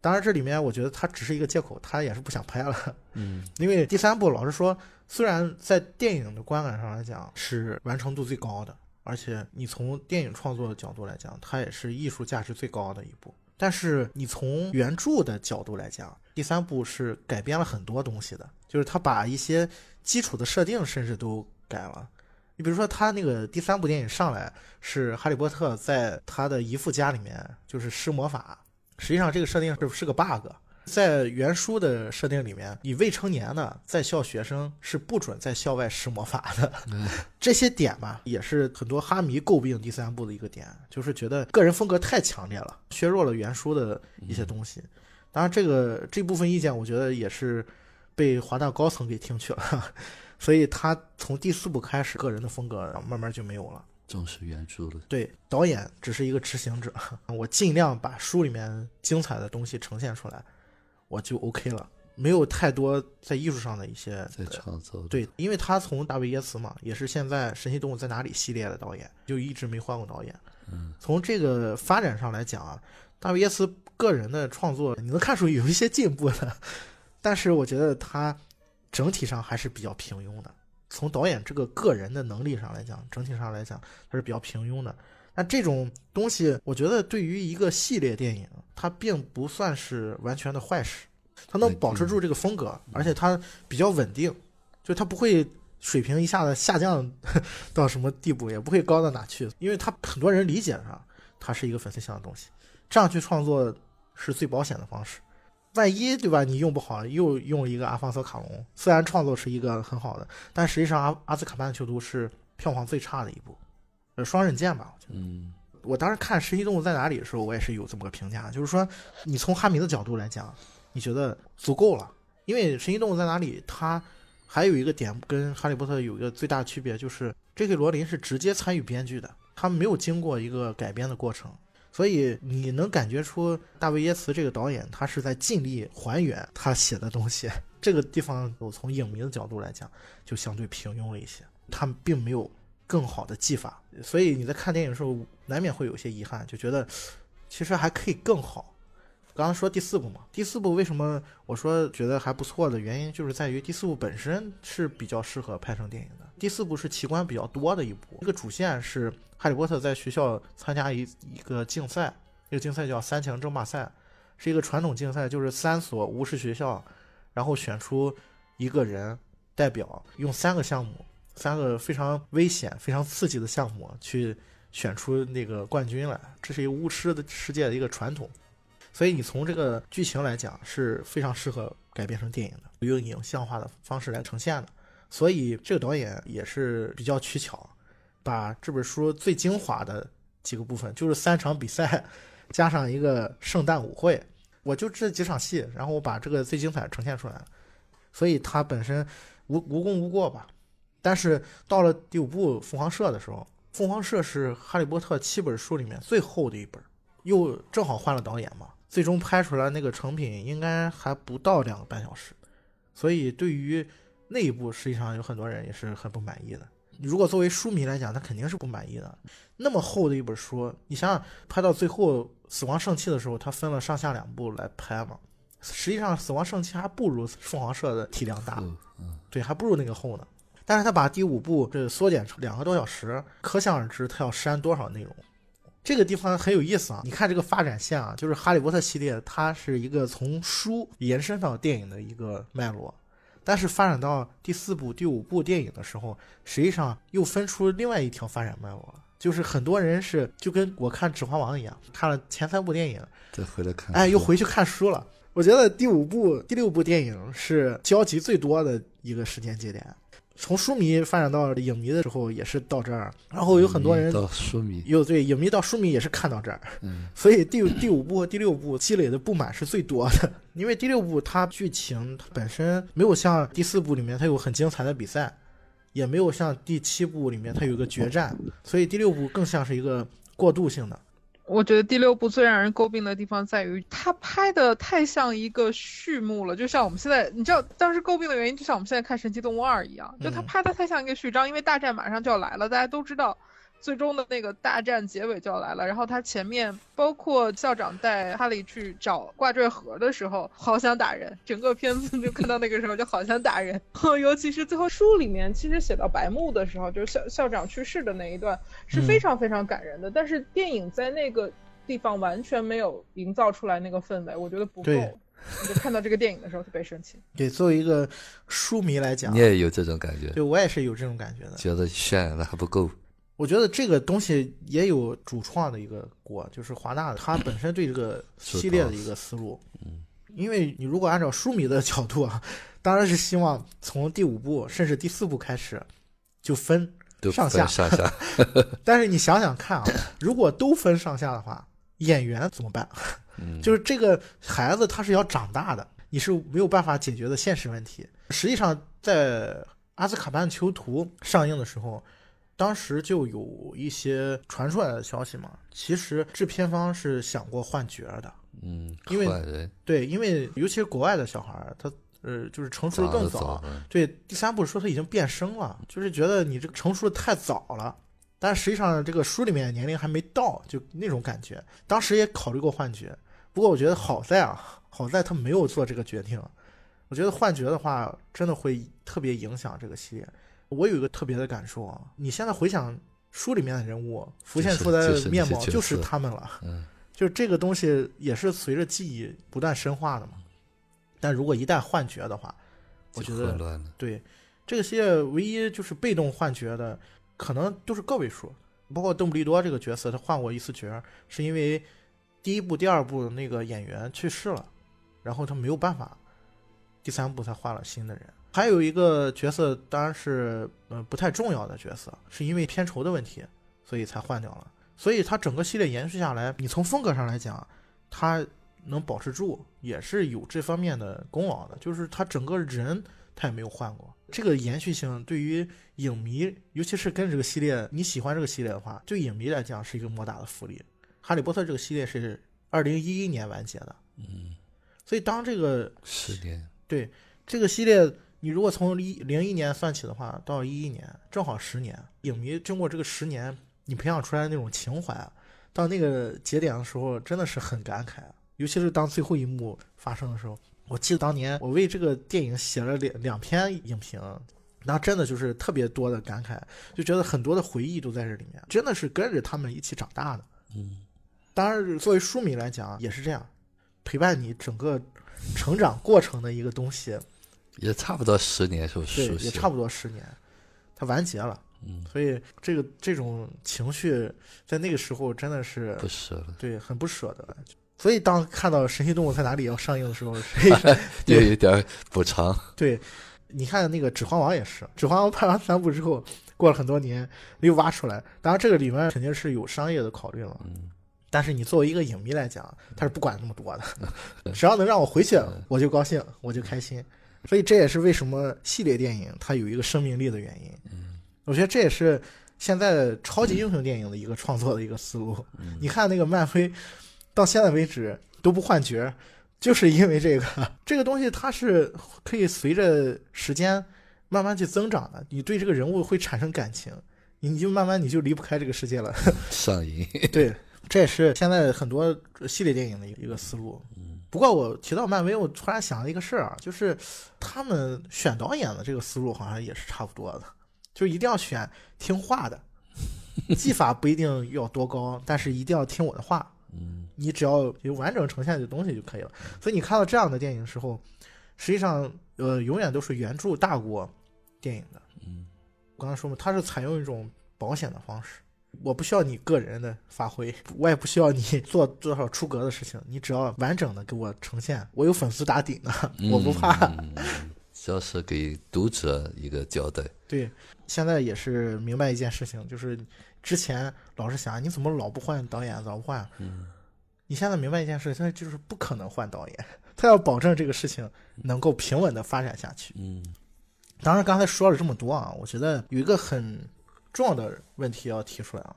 当然，这里面我觉得他只是一个借口，他也是不想拍了。嗯，因为第三部老实说，虽然在电影的观感上来讲是完成度最高的，而且你从电影创作的角度来讲，它也是艺术价值最高的一部。但是你从原著的角度来讲，第三部是改编了很多东西的，就是他把一些基础的设定甚至都改了。你比如说，他那个第三部电影上来是哈利波特在他的姨父家里面就是施魔法，实际上这个设定是是个 bug。在原书的设定里面，你未成年的在校学生是不准在校外施魔法的。<laughs> 这些点吧，也是很多哈迷诟病第三部的一个点，就是觉得个人风格太强烈了，削弱了原书的一些东西。当然，这个这部分意见，我觉得也是被华大高层给听取了，<laughs> 所以他从第四部开始，个人的风格慢慢就没有了。重视原著的。对，导演只是一个执行者，<laughs> 我尽量把书里面精彩的东西呈现出来。我就 OK 了，没有太多在艺术上的一些在创作。对，因为他从大卫耶茨嘛，也是现在《神奇动物在哪里》系列的导演，就一直没换过导演。嗯，从这个发展上来讲啊，大卫耶茨个人的创作你能看出有一些进步的，但是我觉得他整体上还是比较平庸的。从导演这个个人的能力上来讲，整体上来讲他是比较平庸的。那这种东西，我觉得对于一个系列电影，它并不算是完全的坏事，它能保持住这个风格，而且它比较稳定，就它不会水平一下子下降 <laughs> 到什么地步，也不会高到哪去，因为它很多人理解上它是一个粉丝向的东西，这样去创作是最保险的方式。万一对吧，你用不好，又用一个阿方索卡隆，虽然创作是一个很好的，但实际上阿阿兹卡班囚徒是票房最差的一部。呃，双刃剑吧，我觉得。嗯，我当时看《神奇动物在哪里》的时候，我也是有这么个评价，就是说，你从哈迷的角度来讲，你觉得足够了，因为《神奇动物在哪里》它还有一个点跟《哈利波特》有一个最大区别，就是 J.K. 罗琳是直接参与编剧的，他没有经过一个改编的过程，所以你能感觉出大卫耶茨这个导演他是在尽力还原他写的东西。这个地方，我从影迷的角度来讲，就相对平庸了一些，他们并没有。更好的技法，所以你在看电影的时候难免会有些遗憾，就觉得其实还可以更好。刚刚说第四部嘛，第四部为什么我说觉得还不错的原因，就是在于第四部本身是比较适合拍成电影的。第四部是奇观比较多的一部，这个主线是哈利波特在学校参加一一个竞赛，这个竞赛叫三强争霸赛，是一个传统竞赛，就是三所巫师学校，然后选出一个人代表，用三个项目。三个非常危险、非常刺激的项目，去选出那个冠军来，这是一个巫师的世界的一个传统。所以你从这个剧情来讲，是非常适合改编成电影的，用影像化的方式来呈现的。所以这个导演也是比较取巧，把这本书最精华的几个部分，就是三场比赛加上一个圣诞舞会，我就这几场戏，然后我把这个最精彩呈现出来了。所以它本身无无功无过吧。但是到了第五部《凤凰社》的时候，《凤凰社》是《哈利波特》七本书里面最厚的一本，又正好换了导演嘛，最终拍出来那个成品应该还不到两个半小时，所以对于那一部，实际上有很多人也是很不满意的。如果作为书迷来讲，他肯定是不满意的。那么厚的一本书，你想想，拍到最后《死亡圣器》的时候，他分了上下两部来拍嘛，实际上《死亡圣器》还不如《凤凰社》的体量大，对，还不如那个厚呢。但是他把第五部这缩减成两个多小时，可想而知他要删多少内容。这个地方很有意思啊！你看这个发展线啊，就是《哈利波特》系列，它是一个从书延伸到电影的一个脉络。但是发展到第四部、第五部电影的时候，实际上又分出另外一条发展脉络，就是很多人是就跟我看《指环王》一样，看了前三部电影，再回来看，哎，又回去看书了。我觉得第五部、第六部电影是交集最多的一个时间节点。从书迷发展到影迷的时候也是到这儿，然后有很多人到书迷，有对影迷到书迷也是看到这儿，嗯，所以第第五部、第六部积累的不满是最多的。<laughs> 因为第六部它剧情它本身没有像第四部里面它有很精彩的比赛，也没有像第七部里面它有一个决战，所以第六部更像是一个过渡性的。我觉得第六部最让人诟病的地方在于，它拍的太像一个序幕了，就像我们现在，你知道当时诟病的原因，就像我们现在看《神奇动物二》一样，就它拍的太像一个序章，因为大战马上就要来了，大家都知道。最终的那个大战结尾就要来了，然后他前面包括校长带哈利去找挂坠盒的时候，好想打人。整个片子就看到那个时候就好想打人，<laughs> 尤其是最后书里面其实写到白木的时候，就是校校长去世的那一段是非常非常感人的。但是电影在那个地方完全没有营造出来那个氛围，我觉得不够。就看到这个电影的时候特别生气。对，作为一个书迷来讲，你也有这种感觉。对我也是有这种感觉的，觉得渲染的还不够。我觉得这个东西也有主创的一个锅，就是华纳他本身对这个系列的一个思路。嗯，因为你如果按照书迷的角度啊，当然是希望从第五部甚至第四部开始就分上下上下。但是你想想看啊，如果都分上下的话，演员怎么办？就是这个孩子他是要长大的，你是没有办法解决的现实问题。实际上，在《阿兹卡班囚徒》上映的时候。当时就有一些传出来的消息嘛，其实制片方是想过换角的，嗯，因为对，因为尤其是国外的小孩儿，他呃就是成熟的更早，对，第三部说他已经变声了，就是觉得你这个成熟的太早了，但实际上这个书里面年龄还没到，就那种感觉。当时也考虑过换角，不过我觉得好在啊，好在他没有做这个决定。我觉得换角的话，真的会特别影响这个系列。我有一个特别的感受啊！你现在回想书里面的人物浮现出来的面貌，就是他们了。嗯，<laughs> 就是这个东西也是随着记忆不断深化的嘛。但如果一旦幻觉的话，我觉得对这个系列唯一就是被动幻觉的，可能就是个位数。包括邓布利多这个角色，他换过一次角，是因为第一部、第二部那个演员去世了，然后他没有办法，第三部才换了新的人。还有一个角色，当然是呃不太重要的角色，是因为片酬的问题，所以才换掉了。所以它整个系列延续下来，你从风格上来讲，它能保持住，也是有这方面的功劳的。就是它整个人它也没有换过，这个延续性对于影迷，尤其是跟这个系列你喜欢这个系列的话，对影迷来讲是一个莫大的福利。哈利波特这个系列是二零一一年完结的，嗯，所以当这个十年，对这个系列。你如果从一零一年算起的话，到一一年正好十年。影迷经过这个十年，你培养出来的那种情怀，到那个节点的时候，真的是很感慨。尤其是当最后一幕发生的时候，我记得当年我为这个电影写了两两篇影评，那真的就是特别多的感慨，就觉得很多的回忆都在这里面，真的是跟着他们一起长大的。嗯，当然作为书迷来讲也是这样，陪伴你整个成长过程的一个东西。也差不多十年，是不是？对，也差不多十年，它完结了。嗯，所以这个这种情绪在那个时候真的是不舍了，对，很不舍得。所以当看到《神奇动物在哪里》要上映的时候，<laughs> 有一点补偿。<laughs> 对，你看那个《指环王》也是，《指环王》拍完三部之后，过了很多年又挖出来。当然，这个里面肯定是有商业的考虑了。嗯，但是你作为一个影迷来讲，他是不管那么多的，<laughs> 只要能让我回去，我就高兴，我就开心。所以这也是为什么系列电影它有一个生命力的原因。嗯，我觉得这也是现在超级英雄电影的一个创作的一个思路。你看那个漫威，到现在为止都不换角，就是因为这个这个东西它是可以随着时间慢慢去增长的。你对这个人物会产生感情，你就慢慢你就离不开这个世界了。<laughs> 上瘾。<laughs> 对，这也是现在很多系列电影的一个思路。不过我提到漫威，我突然想了一个事儿啊，就是他们选导演的这个思路好像也是差不多的，就一定要选听话的，技法不一定要多高，但是一定要听我的话。嗯，你只要有完整呈现的东西就可以了。所以你看到这样的电影的时候，实际上呃永远都是原著大过电影的。嗯，我刚才说嘛，它是采用一种保险的方式。我不需要你个人的发挥，<laughs> 我也不需要你 <laughs> 做多少出格的事情，你只要完整的给我呈现，我有粉丝打底呢，我不怕。主要是给读者一个交代。对，现在也是明白一件事情，就是之前老是想你怎么老不换导演，老不换。嗯，你现在明白一件事，现在就是不可能换导演，他要保证这个事情能够平稳的发展下去。嗯，当然，刚才说了这么多啊，我觉得有一个很重要的问题要提出来啊，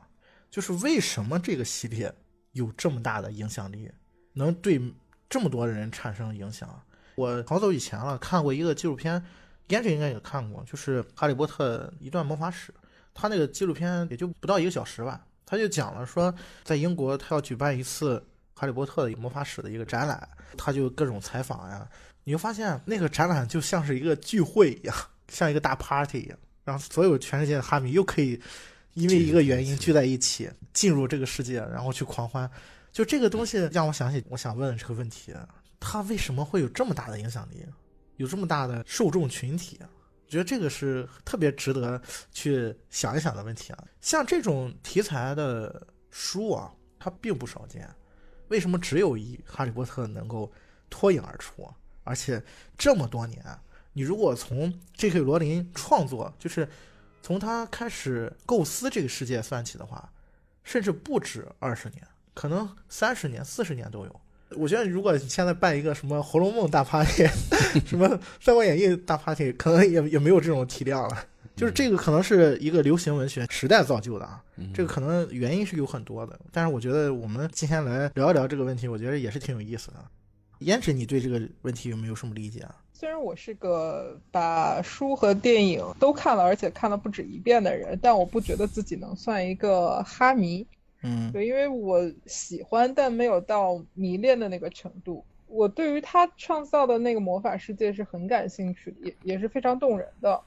就是为什么这个系列有这么大的影响力，能对这么多人产生影响？我好早以前了看过一个纪录片，胭脂应该也看过，就是《哈利波特一段魔法史》，他那个纪录片也就不到一个小时吧，他就讲了说，在英国他要举办一次《哈利波特》的魔法史的一个展览，他就各种采访呀，你就发现那个展览就像是一个聚会一样，像一个大 party 一样，然后所有全世界的哈迷又可以因为一个原因聚在一起，进入这个世界，然后去狂欢。就这个东西让我想起，我想问这个问题。它为什么会有这么大的影响力，有这么大的受众群体？我觉得这个是特别值得去想一想的问题啊。像这种题材的书啊，它并不少见。为什么只有一《哈利波特》能够脱颖而出？而且这么多年，你如果从 J.K. 罗琳创作，就是从他开始构思这个世界算起的话，甚至不止二十年，可能三十年、四十年都有。我觉得，如果现在办一个什么《红楼梦》大 party，<laughs> 什么《三国演义》大 party，可能也也没有这种体量了。就是这个可能是一个流行文学时代造就的啊，这个可能原因是有很多的。但是我觉得我们今天来聊一聊这个问题，我觉得也是挺有意思的。胭脂，你对这个问题有没有什么理解啊？虽然我是个把书和电影都看了，而且看了不止一遍的人，但我不觉得自己能算一个哈迷。嗯，对，因为我喜欢，但没有到迷恋的那个程度。我对于他创造的那个魔法世界是很感兴趣的，也也是非常动人的。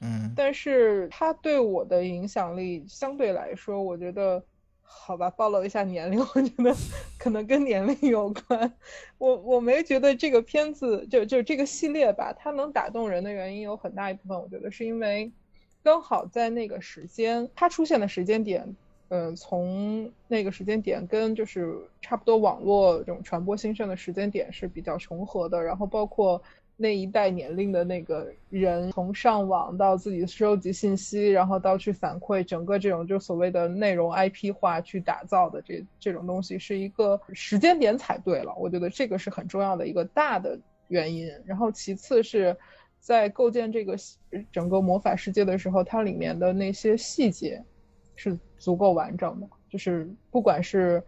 嗯，但是他对我的影响力相对来说，我觉得，好吧，暴露一下年龄，<laughs> 我觉得可能跟年龄有关。我我没觉得这个片子就就这个系列吧，它能打动人的原因有很大一部分，我觉得是因为刚好在那个时间，它出现的时间点。嗯，从那个时间点跟就是差不多网络这种传播兴盛的时间点是比较重合的，然后包括那一代年龄的那个人，从上网到自己收集信息，然后到去反馈，整个这种就所谓的内容 IP 化去打造的这这种东西，是一个时间点踩对了，我觉得这个是很重要的一个大的原因。然后其次是在构建这个整个魔法世界的时候，它里面的那些细节是。足够完整的，就是不管是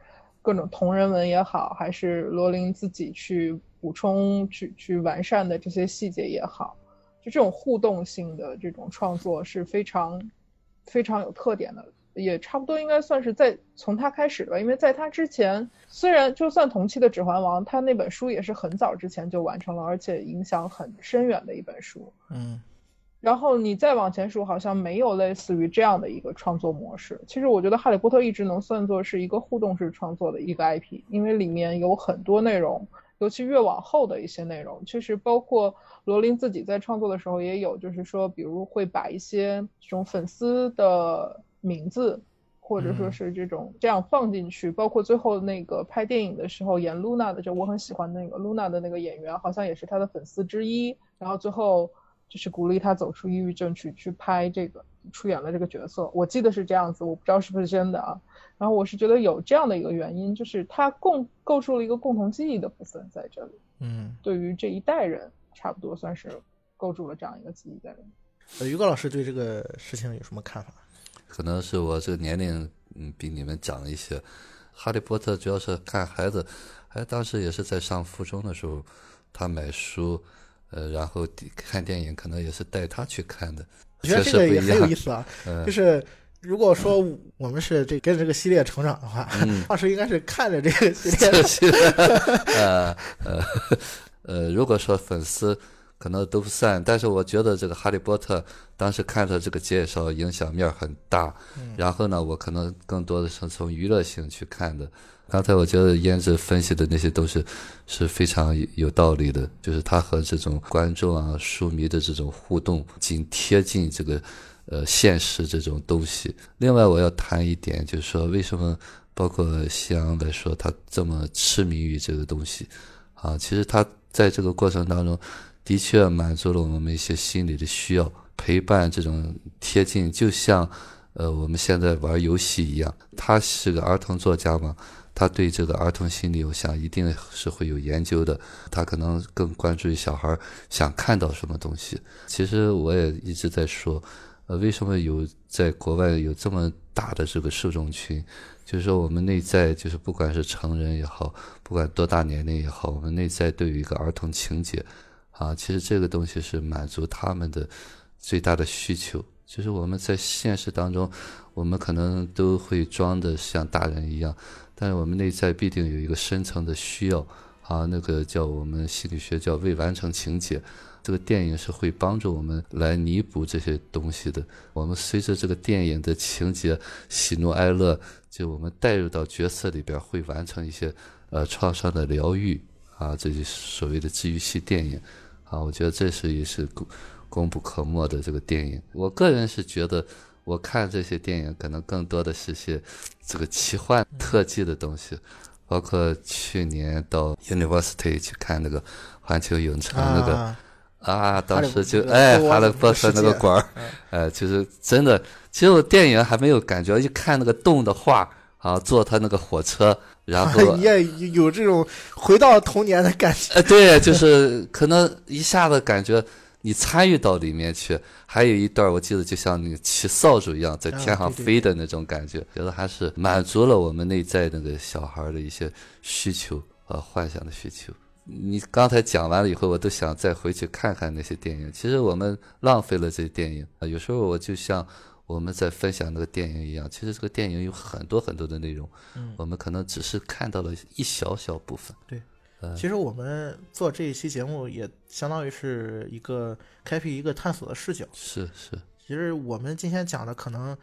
各种同人文也好，还是罗琳自己去补充、去去完善的这些细节也好，就这种互动性的这种创作是非常非常有特点的，也差不多应该算是在从他开始吧。因为在他之前，虽然就算同期的《指环王》，他那本书也是很早之前就完成了，而且影响很深远的一本书。嗯。然后你再往前数，好像没有类似于这样的一个创作模式。其实我觉得《哈利波特》一直能算作是一个互动式创作的一个 IP，因为里面有很多内容，尤其越往后的一些内容，其实包括罗琳自己在创作的时候也有，就是说，比如会把一些这种粉丝的名字，或者说是这种这样放进去，包括最后那个拍电影的时候演露娜的，就我很喜欢那个露娜的那个演员，好像也是他的粉丝之一，然后最后。就是鼓励他走出抑郁症去去拍这个出演了这个角色，我记得是这样子，我不知道是不是真的啊。然后我是觉得有这样的一个原因，就是他共构筑了一个共同记忆的部分在这里。嗯，对于这一代人，差不多算是构筑了这样一个记忆在里面。呃，于哥老师对这个事情有什么看法？可能是我这个年龄嗯比你们长一些。哈利波特主要是看孩子，哎，当时也是在上附中的时候，他买书。呃，然后看电影可能也是带他去看的，我觉得这个也很有意思啊。就是如果说我们是这跟着这个系列成长的话，<laughs> 当时应该是看着这个系列。<laughs> <laughs> 呃呃呃，如果说粉丝可能都不算，但是我觉得这个《哈利波特》当时看的这个介绍影响面很大。然后呢，我可能更多的是从娱乐性去看的。刚才我觉得胭脂分析的那些都是是非常有道理的，就是他和这种观众啊、书迷的这种互动，紧贴近这个呃现实这种东西。另外，我要谈一点，就是说为什么包括夕阳来说，他这么痴迷于这个东西啊？其实他在这个过程当中，的确满足了我们一些心理的需要，陪伴这种贴近，就像呃，我们现在玩游戏一样。他是个儿童作家嘛，他对这个儿童心理，我想一定是会有研究的。他可能更关注于小孩想看到什么东西。其实我也一直在说，呃，为什么有在国外有这么大的这个受众群？就是说，我们内在就是不管是成人也好，不管多大年龄也好，我们内在都有一个儿童情节啊。其实这个东西是满足他们的最大的需求。就是我们在现实当中，我们可能都会装的像大人一样，但是我们内在必定有一个深层的需要啊，那个叫我们心理学叫未完成情节。这个电影是会帮助我们来弥补这些东西的。我们随着这个电影的情节喜怒哀乐，就我们带入到角色里边，会完成一些呃创伤的疗愈啊，这就所谓的治愈系电影啊。我觉得这是一是。功功不可没的这个电影，我个人是觉得，我看这些电影可能更多的是些这个奇幻特技的东西，包括去年到 University 去看那个环球影城那个啊，当时就哎哈利波特那个馆儿，哎，就是真的，其实我电影还没有感觉，一看那个动的画啊，坐他那个火车，然后 <laughs> 你也有这种回到童年的感觉，<laughs> 呃，对，就是可能一下子感觉。你参与到里面去，还有一段我记得就像那个骑扫帚一样在天上飞的那种感觉，觉得还是满足了我们内在那个小孩的一些需求和幻想的需求。你刚才讲完了以后，我都想再回去看看那些电影。其实我们浪费了这些电影啊，有时候我就像我们在分享那个电影一样，其实这个电影有很多很多的内容，嗯我们可能只是看到了一小小部分。对。其实我们做这一期节目也相当于是一个开辟一个探索的视角。是是，其实我们今天讲的可能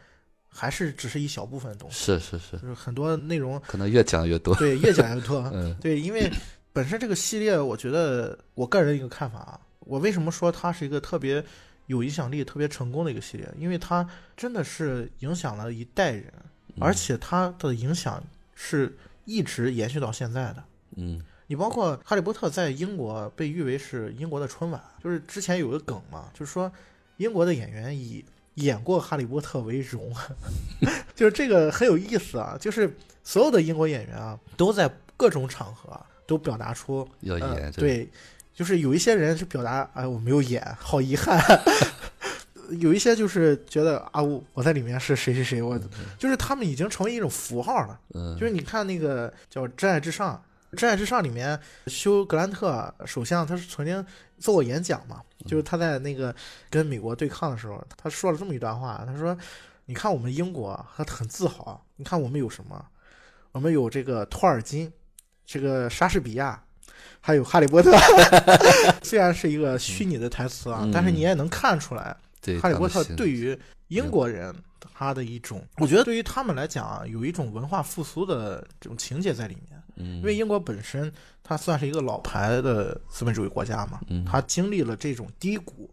还是只是一小部分东西。是是是，就是很多内容可能越讲越多。对，越讲越多。<laughs> 嗯，对，因为本身这个系列，我觉得我个人一个看法啊，我为什么说它是一个特别有影响力、特别成功的一个系列？因为它真的是影响了一代人，而且它的影响是一直延续到现在的。嗯。你包括《哈利波特》在英国被誉为是英国的春晚，就是之前有个梗嘛，就是说英国的演员以演过《哈利波特》为荣，<laughs> 就是这个很有意思啊。就是所有的英国演员啊，都在各种场合都表达出要演，对，就是有一些人是表达哎我没有演，好遗憾；<laughs> 有一些就是觉得啊我我在里面是谁谁谁，我就是他们已经成为一种符号了。嗯，就是你看那个叫《真爱至上》。《真爱至上》里面，休格兰特首相他是曾经做过演讲嘛？就是他在那个跟美国对抗的时候，他说了这么一段话，他说：“你看我们英国，他很自豪。你看我们有什么？我们有这个托尔金，这个莎士比亚，还有哈利波特。<laughs> 虽然是一个虚拟的台词啊，但是你也能看出来，哈利波特对于英国人。”他的一种，我觉得对于他们来讲啊，有一种文化复苏的这种情节在里面。嗯，因为英国本身它算是一个老牌的资本主义国家嘛，嗯，它经历了这种低谷，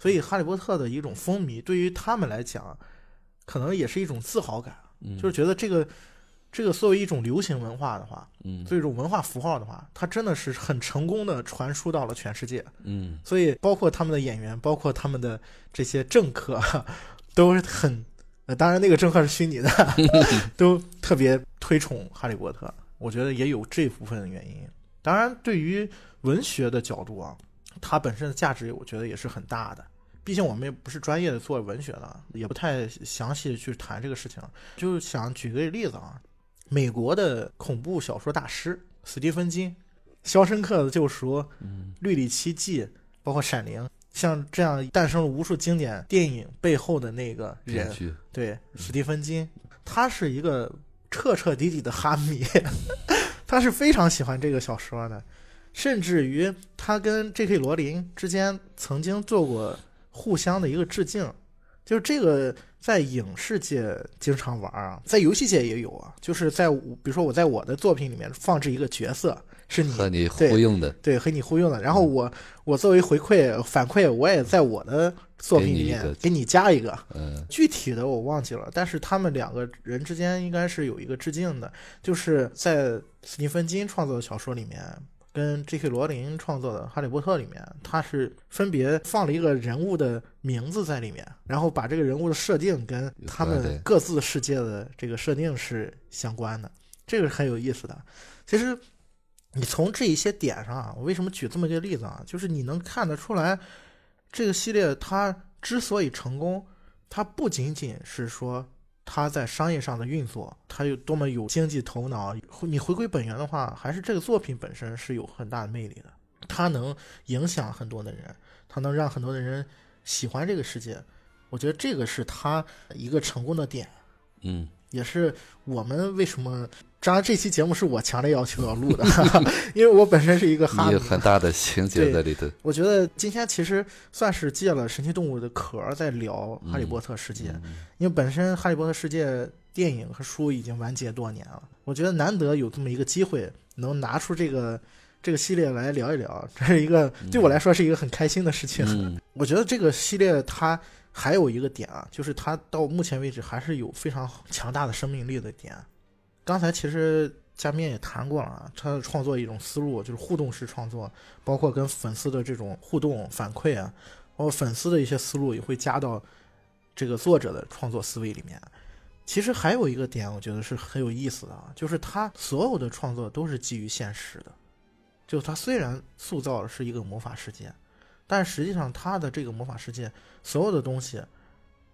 所以哈利波特的一种风靡对于他们来讲，可能也是一种自豪感，就是觉得这个这个作为一种流行文化的话，嗯，作为一种文化符号的话，它真的是很成功的传输到了全世界。嗯，所以包括他们的演员，包括他们的这些政客，<laughs> 都是很。呃，当然，那个政客是虚拟的，<laughs> 都特别推崇哈利波特，我觉得也有这部分的原因。当然，对于文学的角度啊，它本身的价值，我觉得也是很大的。毕竟我们也不是专业的做文学的，也不太详细的去谈这个事情。就想举个例子啊，美国的恐怖小说大师斯蒂芬金，《肖申克的救赎》、《绿里奇迹》，包括《闪灵》。像这样诞生了无数经典电影背后的那个人，对，史蒂芬金，他是一个彻彻底底的哈迷，<laughs> 他是非常喜欢这个小说的，甚至于他跟 J.K. 罗琳之间曾经做过互相的一个致敬，就是这个在影视界经常玩啊，在游戏界也有啊，就是在比如说我在我的作品里面放置一个角色。是你和你互用的，对，和你互用的。然后我我作为回馈反馈，我也在我的作品里面给你加一个。嗯，具体的我忘记了，但是他们两个人之间应该是有一个致敬的，就是在斯蒂芬金创作的小说里面，跟 J.K. 罗琳创作的《哈利波特》里面，他是分别放了一个人物的名字在里面，然后把这个人物的设定跟他们各自世界的这个设定是相关的，这个是很有意思的。其实你从这一些点上啊，我为什么举这么一个例子啊？就是你能看得出来，这个系列它之所以成功，它不仅仅是说。它在商业上的运作，它有多么有经济头脑？你回归本源的话，还是这个作品本身是有很大的魅力的。它能影响很多的人，它能让很多的人喜欢这个世界。我觉得这个是他一个成功的点。嗯。也是我们为什么？当然，这期节目是我强烈要求要录的，<laughs> 因为我本身是一个哈。有很大的情节在里头。我觉得今天其实算是借了神奇动物的壳在聊哈利波特世界，因为本身哈利波特世界电影和书已经完结多年了，我觉得难得有这么一个机会能拿出这个这个系列来聊一聊，这是一个对我来说是一个很开心的事情。<laughs> 我觉得这个系列它。还有一个点啊，就是它到目前为止还是有非常强大的生命力的点。刚才其实加面也谈过了啊，他创作一种思路就是互动式创作，包括跟粉丝的这种互动反馈啊，包括粉丝的一些思路也会加到这个作者的创作思维里面。其实还有一个点，我觉得是很有意思的啊，就是他所有的创作都是基于现实的，就他虽然塑造的是一个魔法世界。但实际上，他的这个魔法世界所有的东西，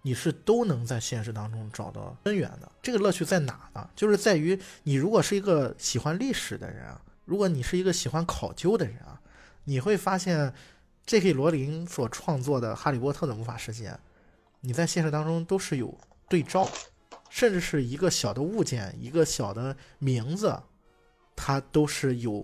你是都能在现实当中找到根源的。这个乐趣在哪呢？就是在于你如果是一个喜欢历史的人啊，如果你是一个喜欢考究的人啊，你会发现，J.K. 罗琳所创作的《哈利波特》的魔法世界，你在现实当中都是有对照，甚至是一个小的物件、一个小的名字，它都是有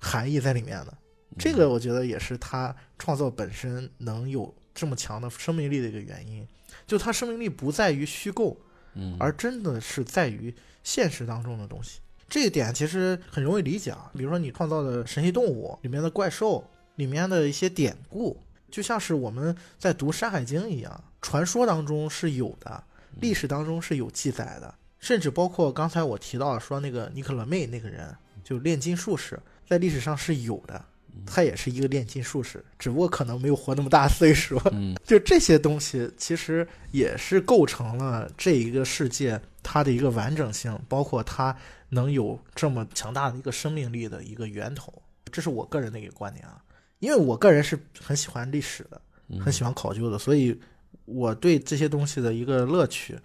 含义在里面的。这个我觉得也是他创作本身能有这么强的生命力的一个原因，就他生命力不在于虚构，嗯，而真的是在于现实当中的东西。这一点其实很容易理解啊，比如说你创造的神奇动物里面的怪兽里面的一些典故，就像是我们在读《山海经》一样，传说当中是有的，历史当中是有记载的，甚至包括刚才我提到说那个尼克勒妹那个人，就炼金术士，在历史上是有的。他也是一个炼金术士，只不过可能没有活那么大岁数。嗯，<laughs> 就这些东西，其实也是构成了这一个世界它的一个完整性，包括它能有这么强大的一个生命力的一个源头。这是我个人的一个观点啊，因为我个人是很喜欢历史的，很喜欢考究的，所以我对这些东西的一个乐趣，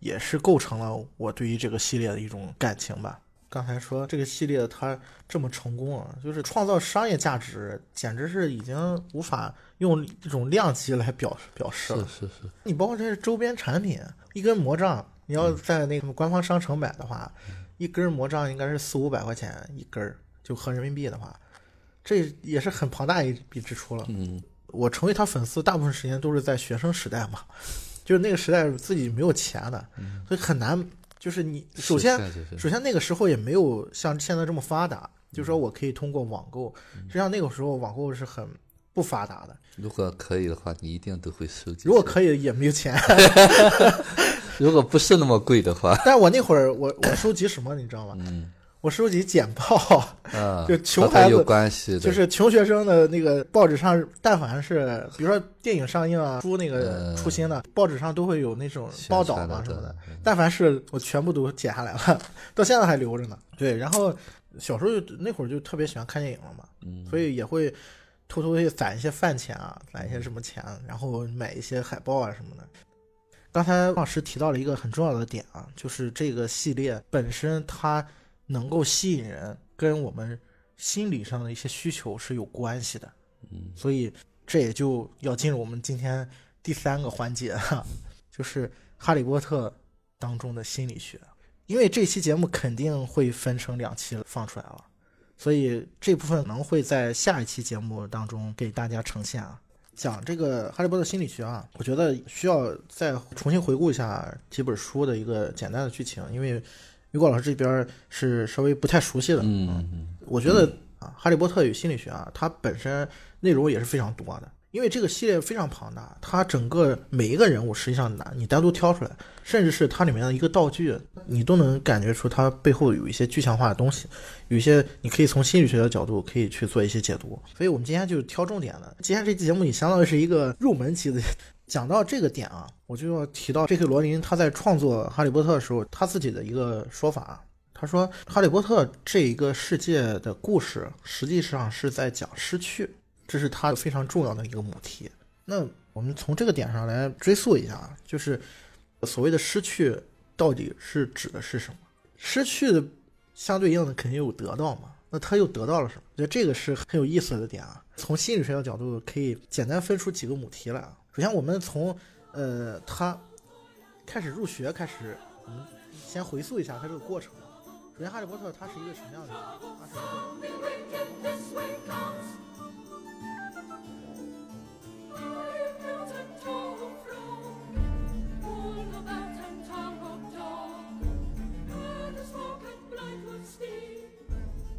也是构成了我对于这个系列的一种感情吧。刚才说这个系列它这么成功啊，就是创造商业价值，简直是已经无法用这种量级来表表示了。是是是，你包括这些周边产品，一根魔杖，你要在那个官方商城买的话，一根魔杖应该是四五百块钱一根，就合人民币的话，这也是很庞大一笔支出了。嗯，我成为他粉丝大部分时间都是在学生时代嘛，就是那个时代自己没有钱的，所以很难。就是你首先，首先那个时候也没有像现在这么发达，就是说我可以通过网购。实际上那个时候网购是很不发达的。如果可以的话，你一定都会收集。如果可以，也没有钱。<laughs> 如果不是那么贵的话，但我那会儿我我收集什么，你知道吗？嗯。我收集简报，嗯，就穷孩子，关系就是穷学生的那个报纸上，但凡是比如说电影上映啊，出那个出新的，报纸上都会有那种报道嘛什么的。但凡是我全部都剪下来了，到现在还留着呢。对，然后小时候那会儿就特别喜欢看电影了嘛，所以也会偷偷的攒一些饭钱啊，攒一些什么钱，然后买一些海报啊什么的。刚才老师提到了一个很重要的点啊，就是这个系列本身它。能够吸引人，跟我们心理上的一些需求是有关系的，嗯，所以这也就要进入我们今天第三个环节哈，就是《哈利波特》当中的心理学，因为这期节目肯定会分成两期放出来了，所以这部分可能会在下一期节目当中给大家呈现啊。讲这个《哈利波特》心理学啊，我觉得需要再重新回顾一下几本书的一个简单的剧情，因为。雨果老师这边是稍微不太熟悉的，嗯，我觉得啊，《哈利波特与心理学》啊，它本身内容也是非常多的，因为这个系列非常庞大，它整个每一个人物实际上难你单独挑出来，甚至是它里面的一个道具，你都能感觉出它背后有一些具象化的东西，有一些你可以从心理学的角度可以去做一些解读。所以我们今天就挑重点了。今天这期节目你相当于是一个入门级的。讲到这个点啊，我就要提到 J.K. 罗琳他在创作《哈利波特》的时候，他自己的一个说法。他说，《哈利波特》这一个世界的故事，实际上是在讲失去，这是他非常重要的一个母题。那我们从这个点上来追溯一下，就是所谓的失去到底是指的是什么？失去的相对应的肯定有得到嘛？那他又得到了什么？我觉得这个是很有意思的点啊。从心理学的角度，可以简单分出几个母题来啊。首先，我们从呃他开始入学开始，我们先回溯一下他这个过程。首先，哈利波特他是一个什么样的人？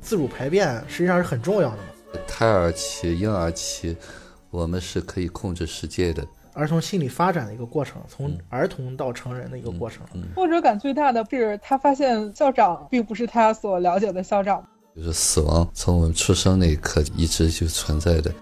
自主排便实际上是很重要的嘛。胎儿期、婴儿期。我们是可以控制世界的儿童心理发展的一个过程，从儿童到成人的一个过程。挫折感最大的是他发现校长并不是他所了解的校长，就是死亡从我们出生那一刻一直就存在的。